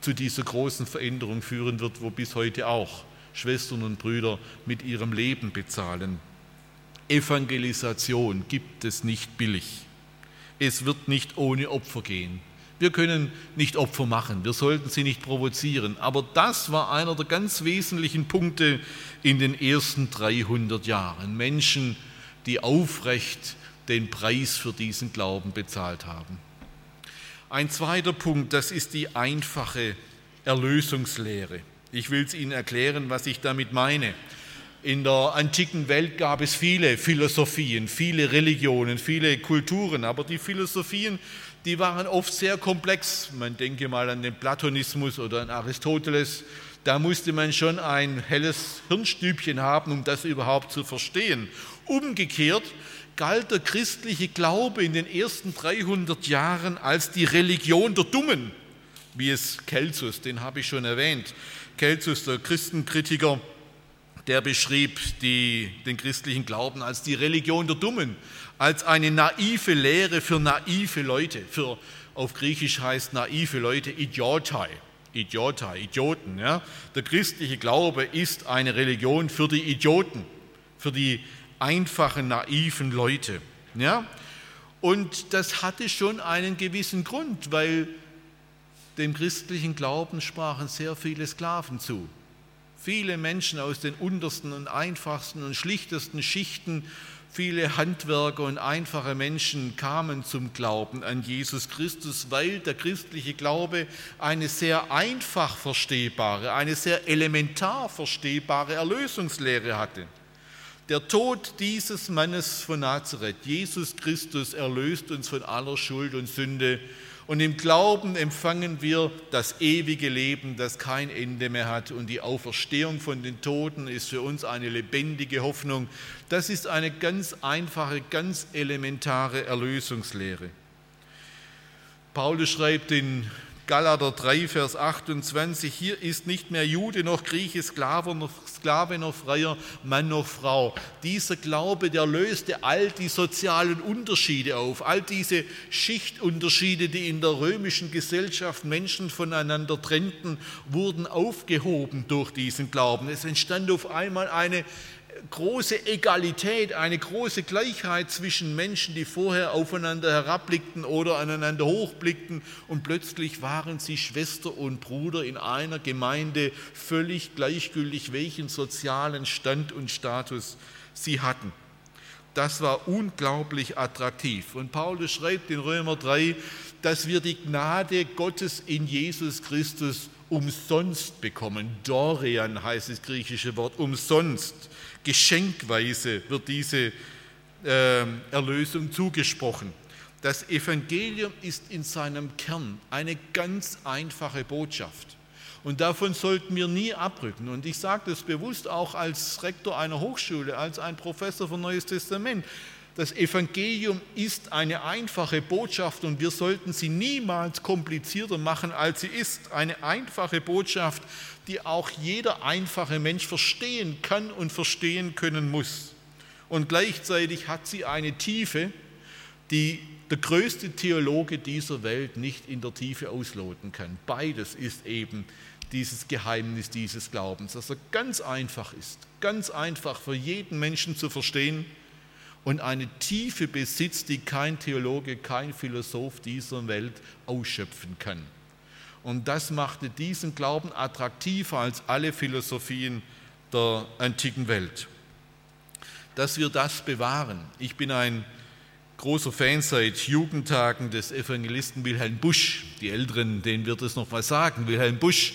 zu dieser großen Veränderung führen wird, wo bis heute auch Schwestern und Brüder mit ihrem Leben bezahlen. Evangelisation gibt es nicht billig. Es wird nicht ohne Opfer gehen. Wir können nicht Opfer machen, wir sollten sie nicht provozieren. Aber das war einer der ganz wesentlichen Punkte in den ersten 300 Jahren. Menschen, die aufrecht den Preis für diesen Glauben bezahlt haben. Ein zweiter Punkt, das ist die einfache Erlösungslehre. Ich will es Ihnen erklären, was ich damit meine. In der antiken Welt gab es viele Philosophien, viele Religionen, viele Kulturen, aber die Philosophien, die waren oft sehr komplex. Man denke mal an den Platonismus oder an Aristoteles. Da musste man schon ein helles Hirnstübchen haben, um das überhaupt zu verstehen. Umgekehrt galt der christliche Glaube in den ersten 300 Jahren als die Religion der Dummen, wie es Celsus, den habe ich schon erwähnt, Celsus, der Christenkritiker, der beschrieb die, den christlichen Glauben als die Religion der Dummen, als eine naive Lehre für naive Leute. Für, auf Griechisch heißt naive Leute Idiotai, Idiotai, Idioten. Ja? Der christliche Glaube ist eine Religion für die Idioten, für die einfachen, naiven Leute. Ja? Und das hatte schon einen gewissen Grund, weil dem christlichen Glauben sprachen sehr viele Sklaven zu. Viele Menschen aus den untersten und einfachsten und schlichtesten Schichten Viele Handwerker und einfache Menschen kamen zum Glauben an Jesus Christus, weil der christliche Glaube eine sehr einfach verstehbare, eine sehr elementar verstehbare Erlösungslehre hatte. Der Tod dieses Mannes von Nazareth, Jesus Christus, erlöst uns von aller Schuld und Sünde und im Glauben empfangen wir das ewige Leben, das kein Ende mehr hat. Und die Auferstehung von den Toten ist für uns eine lebendige Hoffnung. Das ist eine ganz einfache, ganz elementare Erlösungslehre. Paulus schreibt in Galater 3, Vers 28, hier ist nicht mehr Jude noch Grieche, Sklave noch, Sklave noch Freier, Mann noch Frau. Dieser Glaube, der löste all die sozialen Unterschiede auf, all diese Schichtunterschiede, die in der römischen Gesellschaft Menschen voneinander trennten, wurden aufgehoben durch diesen Glauben. Es entstand auf einmal eine große Egalität, eine große Gleichheit zwischen Menschen, die vorher aufeinander herabblickten oder aneinander hochblickten und plötzlich waren sie Schwester und Bruder in einer Gemeinde, völlig gleichgültig, welchen sozialen Stand und Status sie hatten. Das war unglaublich attraktiv. Und Paulus schreibt in Römer 3, dass wir die Gnade Gottes in Jesus Christus umsonst bekommen. Dorian heißt das griechische Wort, umsonst. Geschenkweise wird diese äh, Erlösung zugesprochen. Das Evangelium ist in seinem Kern eine ganz einfache Botschaft. Und davon sollten wir nie abrücken. Und ich sage das bewusst auch als Rektor einer Hochschule, als ein Professor für Neues Testament. Das Evangelium ist eine einfache Botschaft und wir sollten sie niemals komplizierter machen, als sie ist. Eine einfache Botschaft, die auch jeder einfache Mensch verstehen kann und verstehen können muss. Und gleichzeitig hat sie eine Tiefe, die der größte Theologe dieser Welt nicht in der Tiefe ausloten kann. Beides ist eben dieses Geheimnis dieses Glaubens, dass er ganz einfach ist, ganz einfach für jeden Menschen zu verstehen und eine Tiefe besitzt, die kein Theologe, kein Philosoph dieser Welt ausschöpfen kann. Und das machte diesen Glauben attraktiver als alle Philosophien der antiken Welt. Dass wir das bewahren. Ich bin ein großer Fan seit Jugendtagen des Evangelisten Wilhelm Busch. Die Älteren, denen wird es noch was sagen. Wilhelm Busch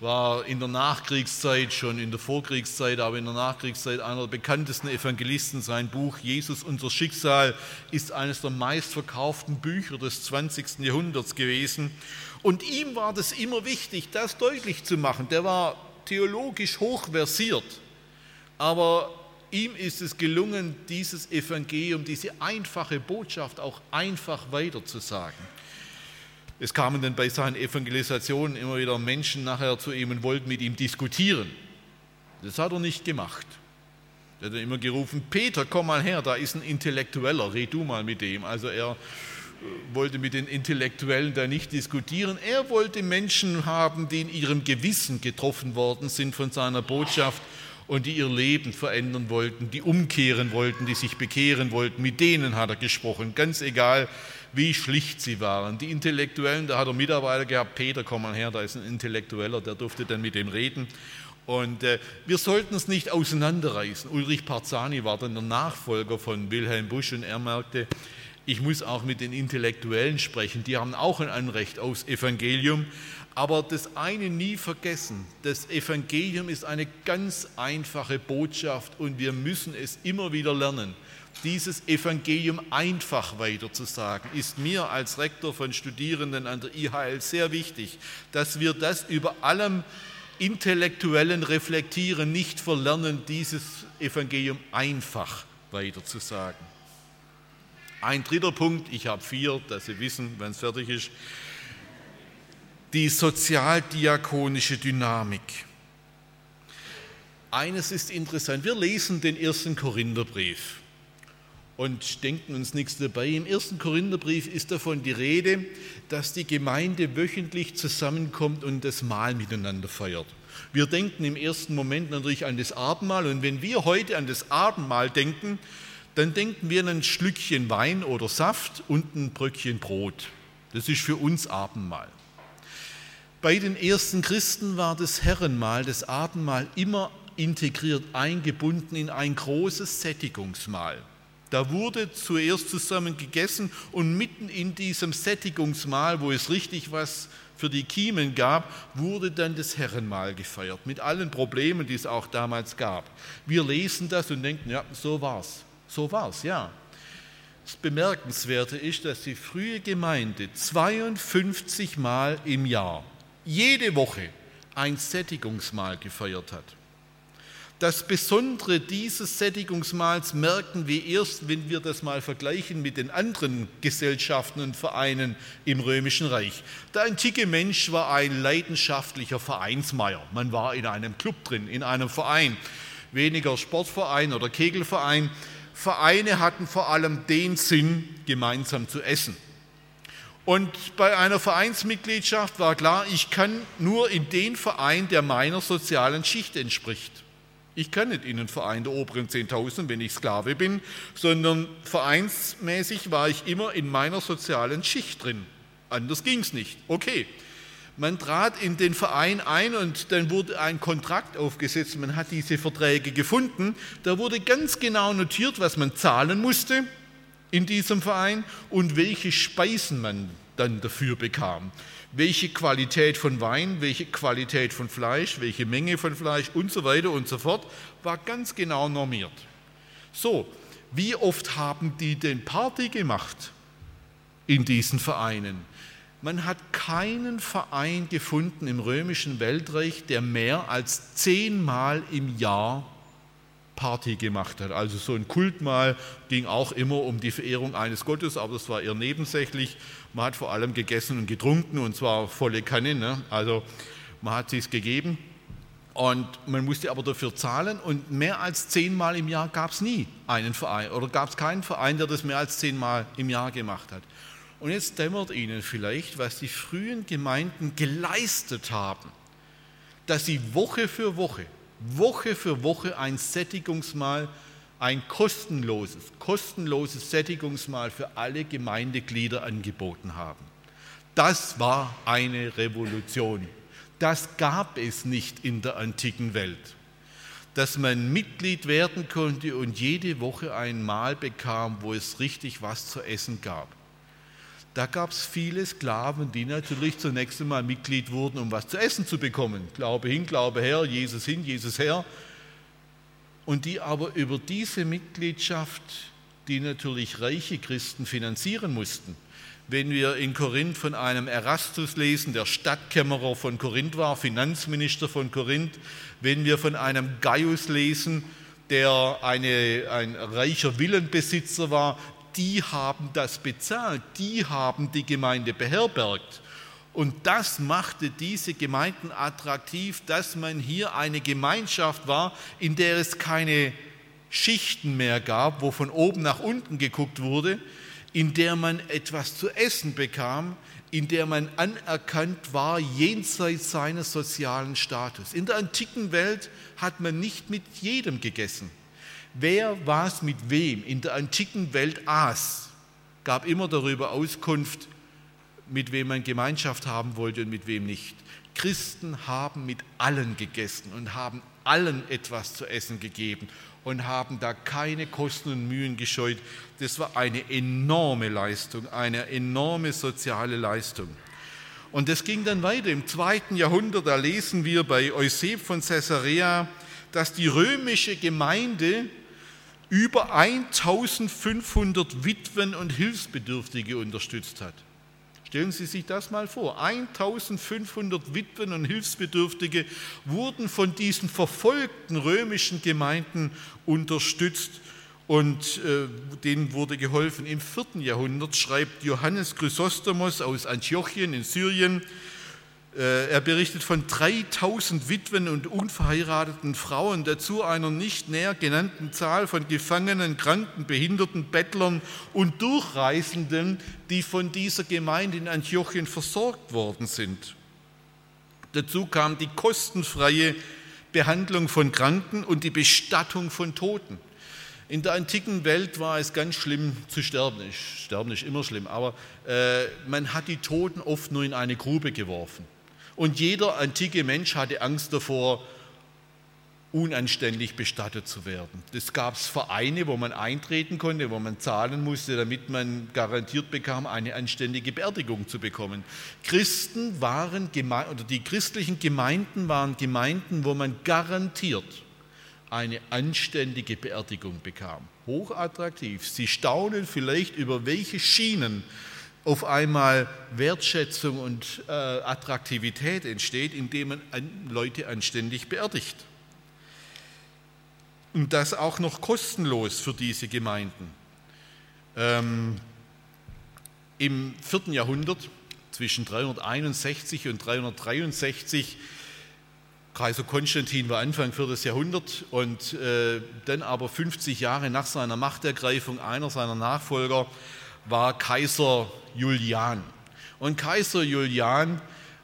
war in der Nachkriegszeit, schon in der Vorkriegszeit, aber in der Nachkriegszeit einer der bekanntesten Evangelisten. Sein Buch Jesus, unser Schicksal ist eines der meistverkauften Bücher des 20. Jahrhunderts gewesen. Und ihm war das immer wichtig, das deutlich zu machen. Der war theologisch hochversiert, aber ihm ist es gelungen, dieses Evangelium, diese einfache Botschaft auch einfach weiterzusagen. Es kamen dann bei seinen Evangelisationen immer wieder Menschen nachher zu ihm und wollten mit ihm diskutieren. Das hat er nicht gemacht. Er hat immer gerufen, Peter, komm mal her, da ist ein Intellektueller, red du mal mit dem. Also er äh, wollte mit den Intellektuellen da nicht diskutieren. Er wollte Menschen haben, die in ihrem Gewissen getroffen worden sind von seiner Botschaft und die ihr Leben verändern wollten, die umkehren wollten, die sich bekehren wollten. Mit denen hat er gesprochen, ganz egal, wie schlicht sie waren. Die Intellektuellen, da hat er Mitarbeiter gehabt, Peter, komm mal her, da ist ein Intellektueller, der durfte dann mit dem reden. Und äh, wir sollten es nicht auseinanderreißen. Ulrich Parzani war dann der Nachfolger von Wilhelm Busch und er merkte, ich muss auch mit den Intellektuellen sprechen, die haben auch ein Anrecht aufs Evangelium. Aber das eine nie vergessen, das Evangelium ist eine ganz einfache Botschaft und wir müssen es immer wieder lernen dieses Evangelium einfach weiterzusagen, ist mir als Rektor von Studierenden an der IHL sehr wichtig, dass wir das über allem intellektuellen Reflektieren nicht verlernen, dieses Evangelium einfach weiterzusagen. Ein dritter Punkt, ich habe vier, dass Sie wissen, wenn es fertig ist, die sozialdiakonische Dynamik. Eines ist interessant, wir lesen den ersten Korintherbrief und denken uns nichts dabei. Im ersten Korintherbrief ist davon die Rede, dass die Gemeinde wöchentlich zusammenkommt und das Mahl miteinander feiert. Wir denken im ersten Moment natürlich an das Abendmahl und wenn wir heute an das Abendmahl denken, dann denken wir an ein Schlückchen Wein oder Saft und ein Bröckchen Brot. Das ist für uns Abendmahl. Bei den ersten Christen war das Herrenmahl, das Abendmahl immer integriert, eingebunden in ein großes Sättigungsmahl. Da wurde zuerst zusammen gegessen und mitten in diesem Sättigungsmahl, wo es richtig was für die Kiemen gab, wurde dann das Herrenmahl gefeiert, mit allen Problemen, die es auch damals gab. Wir lesen das und denken, ja, so war's. So war's, ja. Das Bemerkenswerte ist, dass die frühe Gemeinde 52 Mal im Jahr, jede Woche, ein Sättigungsmahl gefeiert hat. Das Besondere dieses Sättigungsmahls merken wir erst, wenn wir das mal vergleichen mit den anderen Gesellschaften und Vereinen im Römischen Reich. Der antike Mensch war ein leidenschaftlicher Vereinsmeier. Man war in einem Club drin, in einem Verein, weniger Sportverein oder Kegelverein. Vereine hatten vor allem den Sinn, gemeinsam zu essen. Und bei einer Vereinsmitgliedschaft war klar, ich kann nur in den Verein, der meiner sozialen Schicht entspricht. Ich kann nicht in einen Verein der oberen 10.000, wenn ich Sklave bin, sondern vereinsmäßig war ich immer in meiner sozialen Schicht drin. Anders ging es nicht. Okay. Man trat in den Verein ein und dann wurde ein Kontrakt aufgesetzt. Man hat diese Verträge gefunden. Da wurde ganz genau notiert, was man zahlen musste in diesem Verein und welche Speisen man dann dafür bekam welche Qualität von Wein, welche Qualität von Fleisch, welche Menge von Fleisch und so weiter und so fort, war ganz genau normiert. So, wie oft haben die denn Party gemacht in diesen Vereinen? Man hat keinen Verein gefunden im römischen Weltreich, der mehr als zehnmal im Jahr Party gemacht hat. Also so ein Kultmahl ging auch immer um die Verehrung eines Gottes, aber das war eher nebensächlich. Man hat vor allem gegessen und getrunken und zwar volle Kanne. Ne? Also man hat es gegeben und man musste aber dafür zahlen und mehr als zehnmal im Jahr gab es nie einen Verein oder gab es keinen Verein, der das mehr als zehnmal im Jahr gemacht hat. Und jetzt dämmert Ihnen vielleicht, was die frühen Gemeinden geleistet haben, dass sie Woche für Woche Woche für Woche ein Sättigungsmahl, ein kostenloses, kostenloses Sättigungsmahl für alle Gemeindeglieder angeboten haben. Das war eine Revolution. Das gab es nicht in der antiken Welt. Dass man Mitglied werden konnte und jede Woche ein Mahl bekam, wo es richtig was zu essen gab. Da gab es viele Sklaven, die natürlich zunächst einmal Mitglied wurden, um was zu essen zu bekommen. Glaube hin, Glaube her, Jesus hin, Jesus her. Und die aber über diese Mitgliedschaft, die natürlich reiche Christen finanzieren mussten. Wenn wir in Korinth von einem Erastus lesen, der Stadtkämmerer von Korinth war, Finanzminister von Korinth, wenn wir von einem Gaius lesen, der eine, ein reicher Villenbesitzer war, die haben das bezahlt, die haben die Gemeinde beherbergt. Und das machte diese Gemeinden attraktiv, dass man hier eine Gemeinschaft war, in der es keine Schichten mehr gab, wo von oben nach unten geguckt wurde, in der man etwas zu essen bekam, in der man anerkannt war jenseits seines sozialen Status. In der antiken Welt hat man nicht mit jedem gegessen. Wer was mit wem in der antiken Welt aß, gab immer darüber Auskunft, mit wem man Gemeinschaft haben wollte und mit wem nicht. Christen haben mit allen gegessen und haben allen etwas zu essen gegeben und haben da keine Kosten und Mühen gescheut. Das war eine enorme Leistung, eine enorme soziale Leistung. Und das ging dann weiter. Im zweiten Jahrhundert, da lesen wir bei Euseb von Caesarea, dass die römische Gemeinde über 1500 Witwen und Hilfsbedürftige unterstützt hat. Stellen Sie sich das mal vor. 1500 Witwen und Hilfsbedürftige wurden von diesen verfolgten römischen Gemeinden unterstützt und äh, denen wurde geholfen. Im vierten Jahrhundert schreibt Johannes Chrysostomos aus Antiochien in Syrien, er berichtet von 3000 Witwen und unverheirateten Frauen, dazu einer nicht näher genannten Zahl von Gefangenen, Kranken, Behinderten, Bettlern und Durchreisenden, die von dieser Gemeinde in Antiochien versorgt worden sind. Dazu kam die kostenfreie Behandlung von Kranken und die Bestattung von Toten. In der antiken Welt war es ganz schlimm zu sterben. Sterben ist immer schlimm, aber äh, man hat die Toten oft nur in eine Grube geworfen. Und jeder antike Mensch hatte Angst davor, unanständig bestattet zu werden. Das gab es Vereine, wo man eintreten konnte, wo man zahlen musste, damit man garantiert bekam, eine anständige Beerdigung zu bekommen. Christen waren oder die christlichen Gemeinden waren Gemeinden, wo man garantiert eine anständige Beerdigung bekam. Hochattraktiv. Sie staunen vielleicht über welche Schienen auf einmal Wertschätzung und äh, Attraktivität entsteht, indem man an Leute anständig beerdigt. Und das auch noch kostenlos für diese Gemeinden. Ähm, Im vierten Jahrhundert, zwischen 361 und 363, Kaiser Konstantin war Anfang 4. Jahrhundert und äh, dann aber 50 Jahre nach seiner Machtergreifung einer seiner Nachfolger war Kaiser Julian. Und Kaiser Julian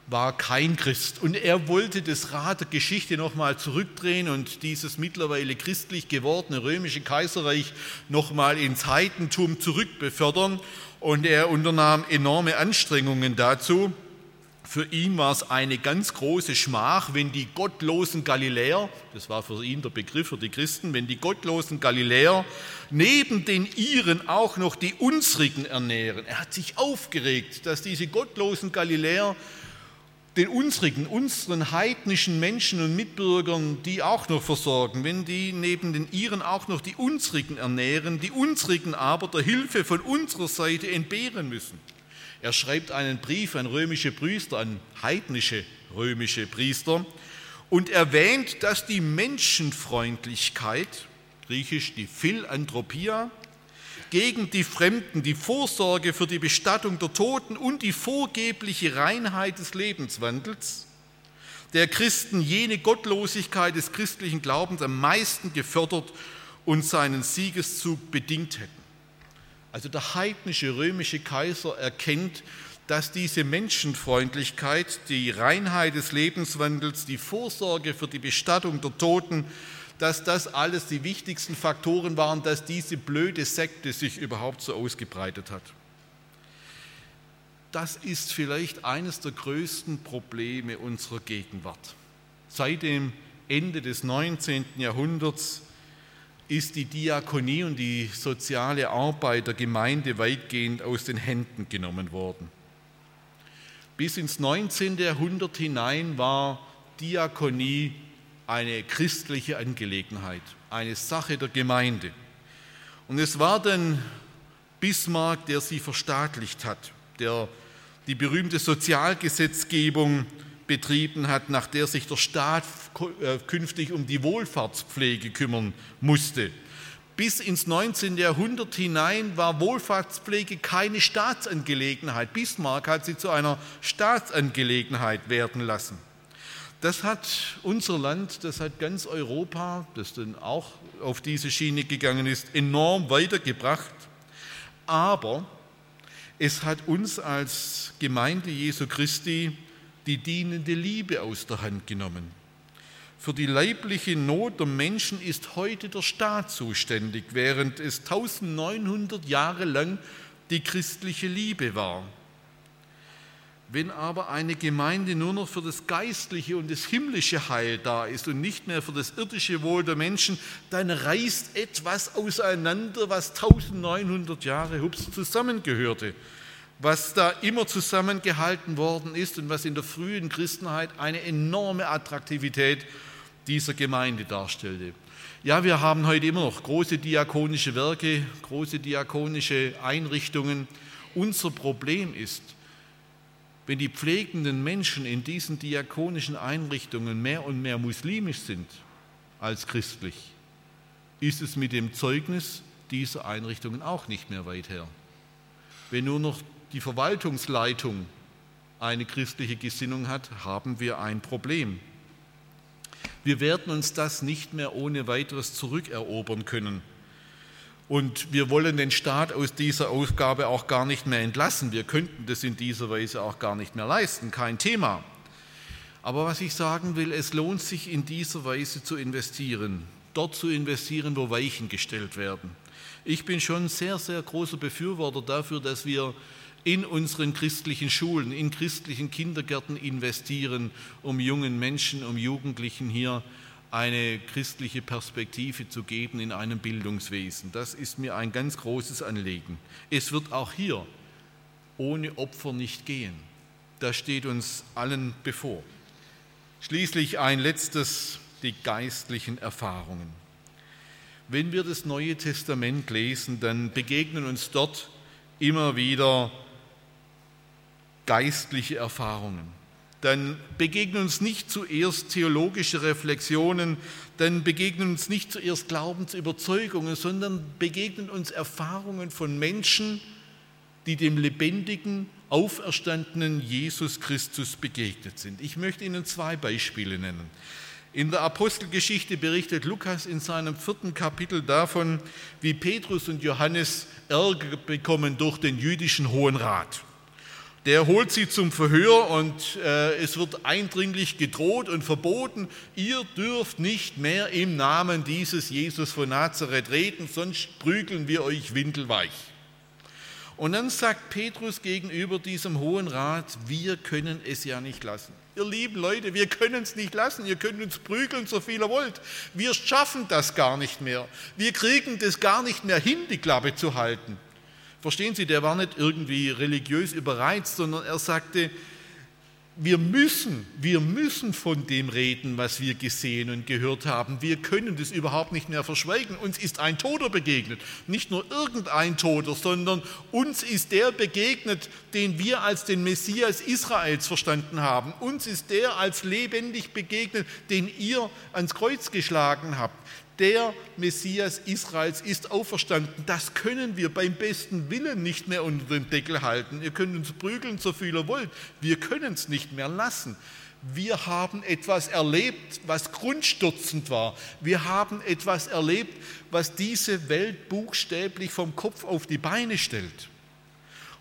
war kein Christ. Und er wollte das Rad der Geschichte nochmal zurückdrehen und dieses mittlerweile christlich gewordene römische Kaiserreich nochmal ins Heidentum zurückbefördern. Und er unternahm enorme Anstrengungen dazu. Für ihn war es eine ganz große Schmach, wenn die gottlosen Galiläer, das war für ihn der Begriff für die Christen, wenn die gottlosen Galiläer neben den ihren auch noch die unsrigen ernähren. Er hat sich aufgeregt, dass diese gottlosen Galiläer den unsrigen, unseren heidnischen Menschen und Mitbürgern, die auch noch versorgen, wenn die neben den ihren auch noch die unsrigen ernähren, die unsrigen aber der Hilfe von unserer Seite entbehren müssen. Er schreibt einen Brief an römische Priester, an heidnische römische Priester und erwähnt, dass die Menschenfreundlichkeit, griechisch die Philanthropia, gegen die Fremden, die Vorsorge für die Bestattung der Toten und die vorgebliche Reinheit des Lebenswandels der Christen jene Gottlosigkeit des christlichen Glaubens am meisten gefördert und seinen Siegeszug bedingt hätten. Also der heidnische römische Kaiser erkennt, dass diese Menschenfreundlichkeit, die Reinheit des Lebenswandels, die Vorsorge für die Bestattung der Toten, dass das alles die wichtigsten Faktoren waren, dass diese blöde Sekte sich überhaupt so ausgebreitet hat. Das ist vielleicht eines der größten Probleme unserer Gegenwart. Seit dem Ende des 19. Jahrhunderts ist die Diakonie und die soziale Arbeit der Gemeinde weitgehend aus den Händen genommen worden. Bis ins 19. Jahrhundert hinein war Diakonie eine christliche Angelegenheit, eine Sache der Gemeinde. Und es war dann Bismarck, der sie verstaatlicht hat, der die berühmte Sozialgesetzgebung betrieben hat, nach der sich der Staat äh, künftig um die Wohlfahrtspflege kümmern musste. Bis ins 19. Jahrhundert hinein war Wohlfahrtspflege keine Staatsangelegenheit. Bismarck hat sie zu einer Staatsangelegenheit werden lassen. Das hat unser Land, das hat ganz Europa, das dann auch auf diese Schiene gegangen ist, enorm weitergebracht. Aber es hat uns als Gemeinde Jesu Christi die dienende Liebe aus der Hand genommen. Für die leibliche Not der Menschen ist heute der Staat zuständig, während es 1900 Jahre lang die christliche Liebe war. Wenn aber eine Gemeinde nur noch für das geistliche und das himmlische Heil da ist und nicht mehr für das irdische Wohl der Menschen, dann reißt etwas auseinander, was 1900 Jahre hups zusammengehörte was da immer zusammengehalten worden ist und was in der frühen Christenheit eine enorme Attraktivität dieser Gemeinde darstellte. Ja, wir haben heute immer noch große diakonische Werke, große diakonische Einrichtungen. Unser Problem ist, wenn die pflegenden Menschen in diesen diakonischen Einrichtungen mehr und mehr muslimisch sind als christlich, ist es mit dem Zeugnis dieser Einrichtungen auch nicht mehr weit her. Wenn nur noch die Verwaltungsleitung eine christliche Gesinnung hat, haben wir ein Problem. Wir werden uns das nicht mehr ohne weiteres zurückerobern können. Und wir wollen den Staat aus dieser Aufgabe auch gar nicht mehr entlassen. Wir könnten das in dieser Weise auch gar nicht mehr leisten, kein Thema. Aber was ich sagen will, es lohnt sich in dieser Weise zu investieren, dort zu investieren, wo Weichen gestellt werden. Ich bin schon sehr, sehr großer Befürworter dafür, dass wir in unseren christlichen Schulen, in christlichen Kindergärten investieren, um jungen Menschen, um Jugendlichen hier eine christliche Perspektive zu geben in einem Bildungswesen. Das ist mir ein ganz großes Anliegen. Es wird auch hier ohne Opfer nicht gehen. Das steht uns allen bevor. Schließlich ein letztes, die geistlichen Erfahrungen. Wenn wir das Neue Testament lesen, dann begegnen uns dort immer wieder geistliche Erfahrungen. Dann begegnen uns nicht zuerst theologische Reflexionen, dann begegnen uns nicht zuerst Glaubensüberzeugungen, sondern begegnen uns Erfahrungen von Menschen, die dem lebendigen, auferstandenen Jesus Christus begegnet sind. Ich möchte Ihnen zwei Beispiele nennen. In der Apostelgeschichte berichtet Lukas in seinem vierten Kapitel davon, wie Petrus und Johannes Ärger bekommen durch den jüdischen Hohen Rat. Der holt sie zum Verhör und äh, es wird eindringlich gedroht und verboten, ihr dürft nicht mehr im Namen dieses Jesus von Nazareth reden, sonst prügeln wir euch windelweich. Und dann sagt Petrus gegenüber diesem Hohen Rat, wir können es ja nicht lassen. Ihr lieben Leute, wir können es nicht lassen. Ihr könnt uns prügeln, so viel ihr wollt. Wir schaffen das gar nicht mehr. Wir kriegen das gar nicht mehr hin, die Klappe zu halten. Verstehen Sie, der war nicht irgendwie religiös überreizt, sondern er sagte, wir müssen, wir müssen von dem reden, was wir gesehen und gehört haben. Wir können das überhaupt nicht mehr verschweigen. Uns ist ein Toter begegnet. Nicht nur irgendein Toter, sondern uns ist der begegnet, den wir als den Messias Israels verstanden haben. Uns ist der als lebendig begegnet, den ihr ans Kreuz geschlagen habt der Messias Israels ist auferstanden. Das können wir beim besten Willen nicht mehr unter den Deckel halten. Ihr könnt uns prügeln, so viel ihr wollt. Wir können es nicht mehr lassen. Wir haben etwas erlebt, was grundstürzend war. Wir haben etwas erlebt, was diese Welt buchstäblich vom Kopf auf die Beine stellt.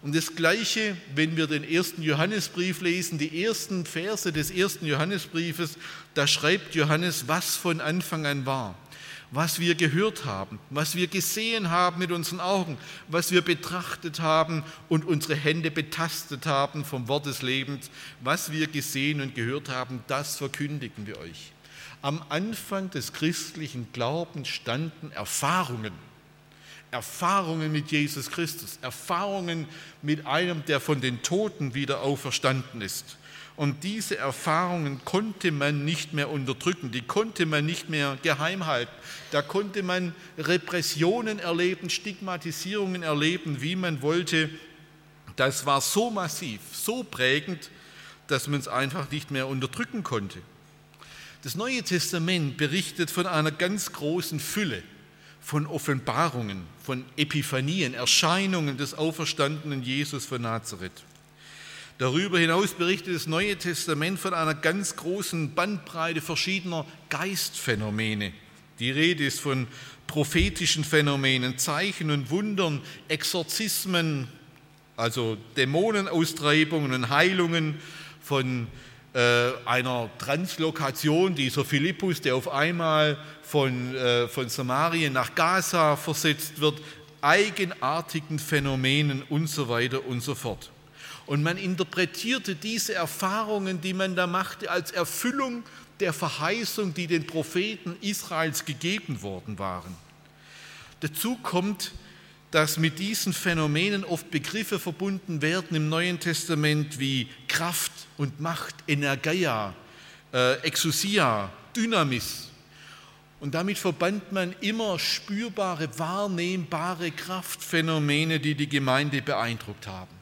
Und das Gleiche, wenn wir den ersten Johannesbrief lesen, die ersten Verse des ersten Johannesbriefes, da schreibt Johannes, was von Anfang an war was wir gehört haben, was wir gesehen haben mit unseren Augen, was wir betrachtet haben und unsere Hände betastet haben vom Wort des Lebens, was wir gesehen und gehört haben, das verkündigen wir euch. Am Anfang des christlichen Glaubens standen Erfahrungen. Erfahrungen mit Jesus Christus, Erfahrungen mit einem, der von den Toten wieder auferstanden ist. Und diese Erfahrungen konnte man nicht mehr unterdrücken, die konnte man nicht mehr geheim halten. Da konnte man Repressionen erleben, Stigmatisierungen erleben, wie man wollte. Das war so massiv, so prägend, dass man es einfach nicht mehr unterdrücken konnte. Das Neue Testament berichtet von einer ganz großen Fülle von Offenbarungen, von Epiphanien, Erscheinungen des auferstandenen Jesus von Nazareth. Darüber hinaus berichtet das Neue Testament von einer ganz großen Bandbreite verschiedener Geistphänomene. Die Rede ist von prophetischen Phänomenen, Zeichen und Wundern, Exorzismen, also Dämonenaustreibungen und Heilungen, von äh, einer Translokation, dieser Philippus, der auf einmal von, äh, von Samarien nach Gaza versetzt wird, eigenartigen Phänomenen und so weiter und so fort. Und man interpretierte diese Erfahrungen, die man da machte, als Erfüllung der Verheißung, die den Propheten Israels gegeben worden waren. Dazu kommt, dass mit diesen Phänomenen oft Begriffe verbunden werden im Neuen Testament wie Kraft und Macht, Energia, äh, Exousia, Dynamis. Und damit verband man immer spürbare, wahrnehmbare Kraftphänomene, die die Gemeinde beeindruckt haben.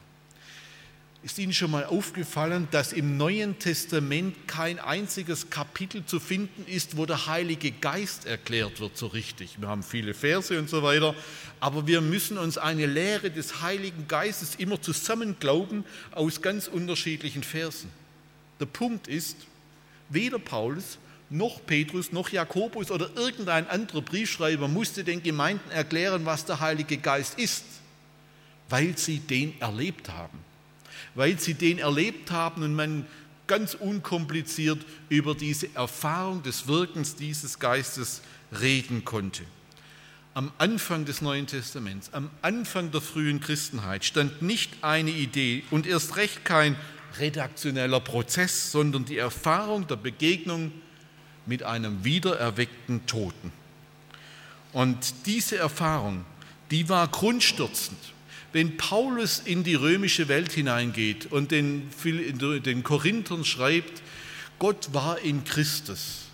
Ist Ihnen schon mal aufgefallen, dass im Neuen Testament kein einziges Kapitel zu finden ist, wo der Heilige Geist erklärt wird so richtig? Wir haben viele Verse und so weiter, aber wir müssen uns eine Lehre des Heiligen Geistes immer zusammen glauben aus ganz unterschiedlichen Versen. Der Punkt ist, weder Paulus noch Petrus noch Jakobus oder irgendein anderer Briefschreiber musste den Gemeinden erklären, was der Heilige Geist ist, weil sie den erlebt haben weil sie den erlebt haben und man ganz unkompliziert über diese Erfahrung des Wirkens dieses Geistes reden konnte. Am Anfang des Neuen Testaments, am Anfang der frühen Christenheit stand nicht eine Idee und erst recht kein redaktioneller Prozess, sondern die Erfahrung der Begegnung mit einem wiedererweckten Toten. Und diese Erfahrung, die war grundstürzend. Wenn Paulus in die römische Welt hineingeht und den, den Korinthern schreibt, Gott war in Christus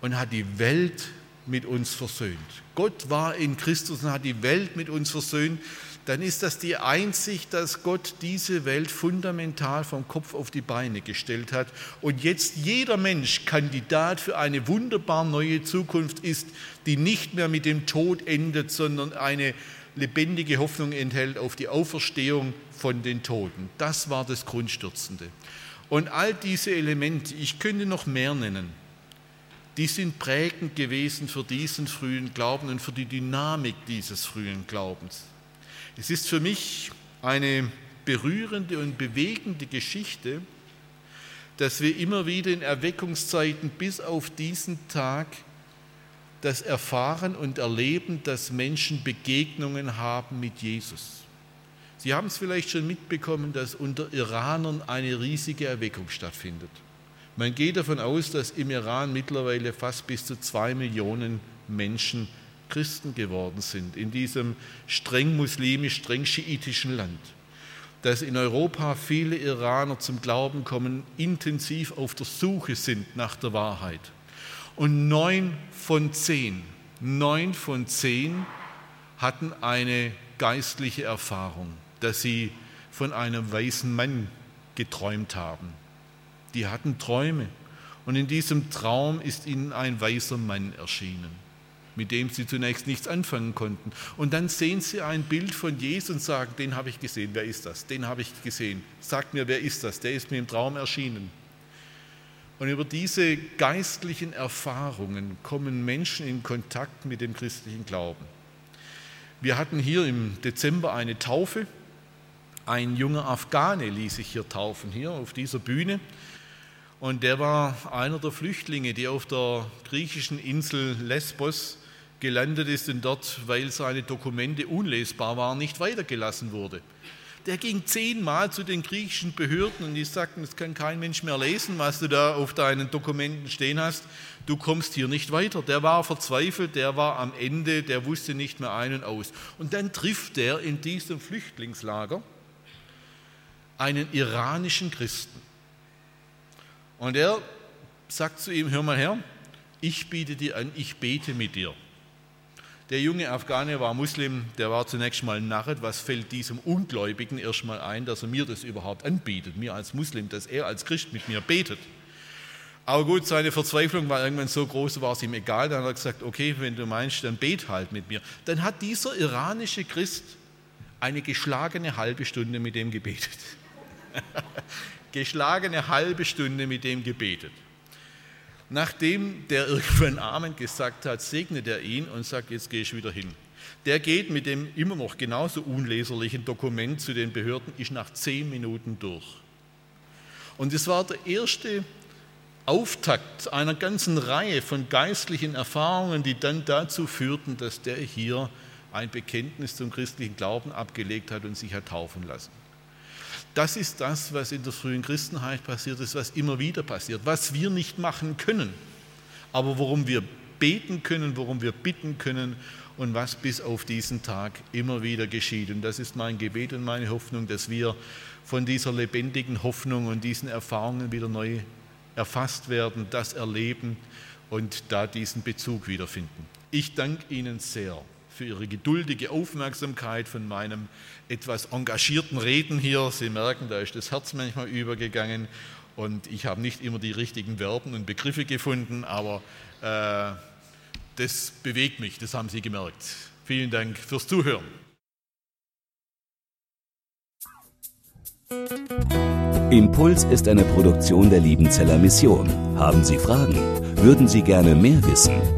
und hat die Welt mit uns versöhnt. Gott war in Christus und hat die Welt mit uns versöhnt dann ist das die Einsicht, dass Gott diese Welt fundamental vom Kopf auf die Beine gestellt hat und jetzt jeder Mensch Kandidat für eine wunderbar neue Zukunft ist, die nicht mehr mit dem Tod endet, sondern eine lebendige Hoffnung enthält auf die Auferstehung von den Toten. Das war das Grundstürzende. Und all diese Elemente, ich könnte noch mehr nennen, die sind prägend gewesen für diesen frühen Glauben und für die Dynamik dieses frühen Glaubens. Es ist für mich eine berührende und bewegende Geschichte, dass wir immer wieder in Erweckungszeiten bis auf diesen Tag das erfahren und erleben, dass Menschen Begegnungen haben mit Jesus. Sie haben es vielleicht schon mitbekommen, dass unter Iranern eine riesige Erweckung stattfindet. Man geht davon aus, dass im Iran mittlerweile fast bis zu zwei Millionen Menschen Christen geworden sind, in diesem streng muslimisch, streng schiitischen Land. Dass in Europa viele Iraner zum Glauben kommen, intensiv auf der Suche sind nach der Wahrheit. Und neun von zehn, neun von zehn hatten eine geistliche Erfahrung, dass sie von einem weißen Mann geträumt haben. Die hatten Träume und in diesem Traum ist ihnen ein weißer Mann erschienen mit dem sie zunächst nichts anfangen konnten. Und dann sehen sie ein Bild von Jesus und sagen, den habe ich gesehen, wer ist das? Den habe ich gesehen. Sagt mir, wer ist das? Der ist mir im Traum erschienen. Und über diese geistlichen Erfahrungen kommen Menschen in Kontakt mit dem christlichen Glauben. Wir hatten hier im Dezember eine Taufe. Ein junger Afghane ließ sich hier taufen, hier auf dieser Bühne. Und der war einer der Flüchtlinge, die auf der griechischen Insel Lesbos gelandet ist und dort, weil seine Dokumente unlesbar waren, nicht weitergelassen wurde. Der ging zehnmal zu den griechischen Behörden und die sagten, es kann kein Mensch mehr lesen, was du da auf deinen Dokumenten stehen hast. Du kommst hier nicht weiter. Der war verzweifelt, der war am Ende, der wusste nicht mehr ein und aus. Und dann trifft er in diesem Flüchtlingslager einen iranischen Christen. Und er sagt zu ihm, hör mal her, ich biete dir an, ich bete mit dir. Der junge Afghane war Muslim, der war zunächst mal narret. Was fällt diesem Ungläubigen erstmal ein, dass er mir das überhaupt anbietet, mir als Muslim, dass er als Christ mit mir betet? Aber gut, seine Verzweiflung war irgendwann so groß, war es ihm egal. Dann hat er gesagt, okay, wenn du meinst, dann bet halt mit mir. Dann hat dieser iranische Christ eine geschlagene halbe Stunde mit dem gebetet. geschlagene halbe Stunde mit dem gebetet. Nachdem der irgendwann Amen gesagt hat, segnet er ihn und sagt, jetzt gehe ich wieder hin. Der geht mit dem immer noch genauso unleserlichen Dokument zu den Behörden, ist nach zehn Minuten durch. Und es war der erste Auftakt einer ganzen Reihe von geistlichen Erfahrungen, die dann dazu führten, dass der hier ein Bekenntnis zum christlichen Glauben abgelegt hat und sich hat taufen lassen. Das ist das, was in der frühen Christenheit passiert ist, was immer wieder passiert, was wir nicht machen können, aber worum wir beten können, worum wir bitten können und was bis auf diesen Tag immer wieder geschieht. Und das ist mein Gebet und meine Hoffnung, dass wir von dieser lebendigen Hoffnung und diesen Erfahrungen wieder neu erfasst werden, das erleben und da diesen Bezug wiederfinden. Ich danke Ihnen sehr für Ihre geduldige Aufmerksamkeit von meinem etwas engagierten Reden hier. Sie merken, da ist das Herz manchmal übergegangen und ich habe nicht immer die richtigen Verben und Begriffe gefunden, aber äh, das bewegt mich, das haben Sie gemerkt. Vielen Dank fürs Zuhören. Impuls ist eine Produktion der Liebenzeller Mission. Haben Sie Fragen? Würden Sie gerne mehr wissen?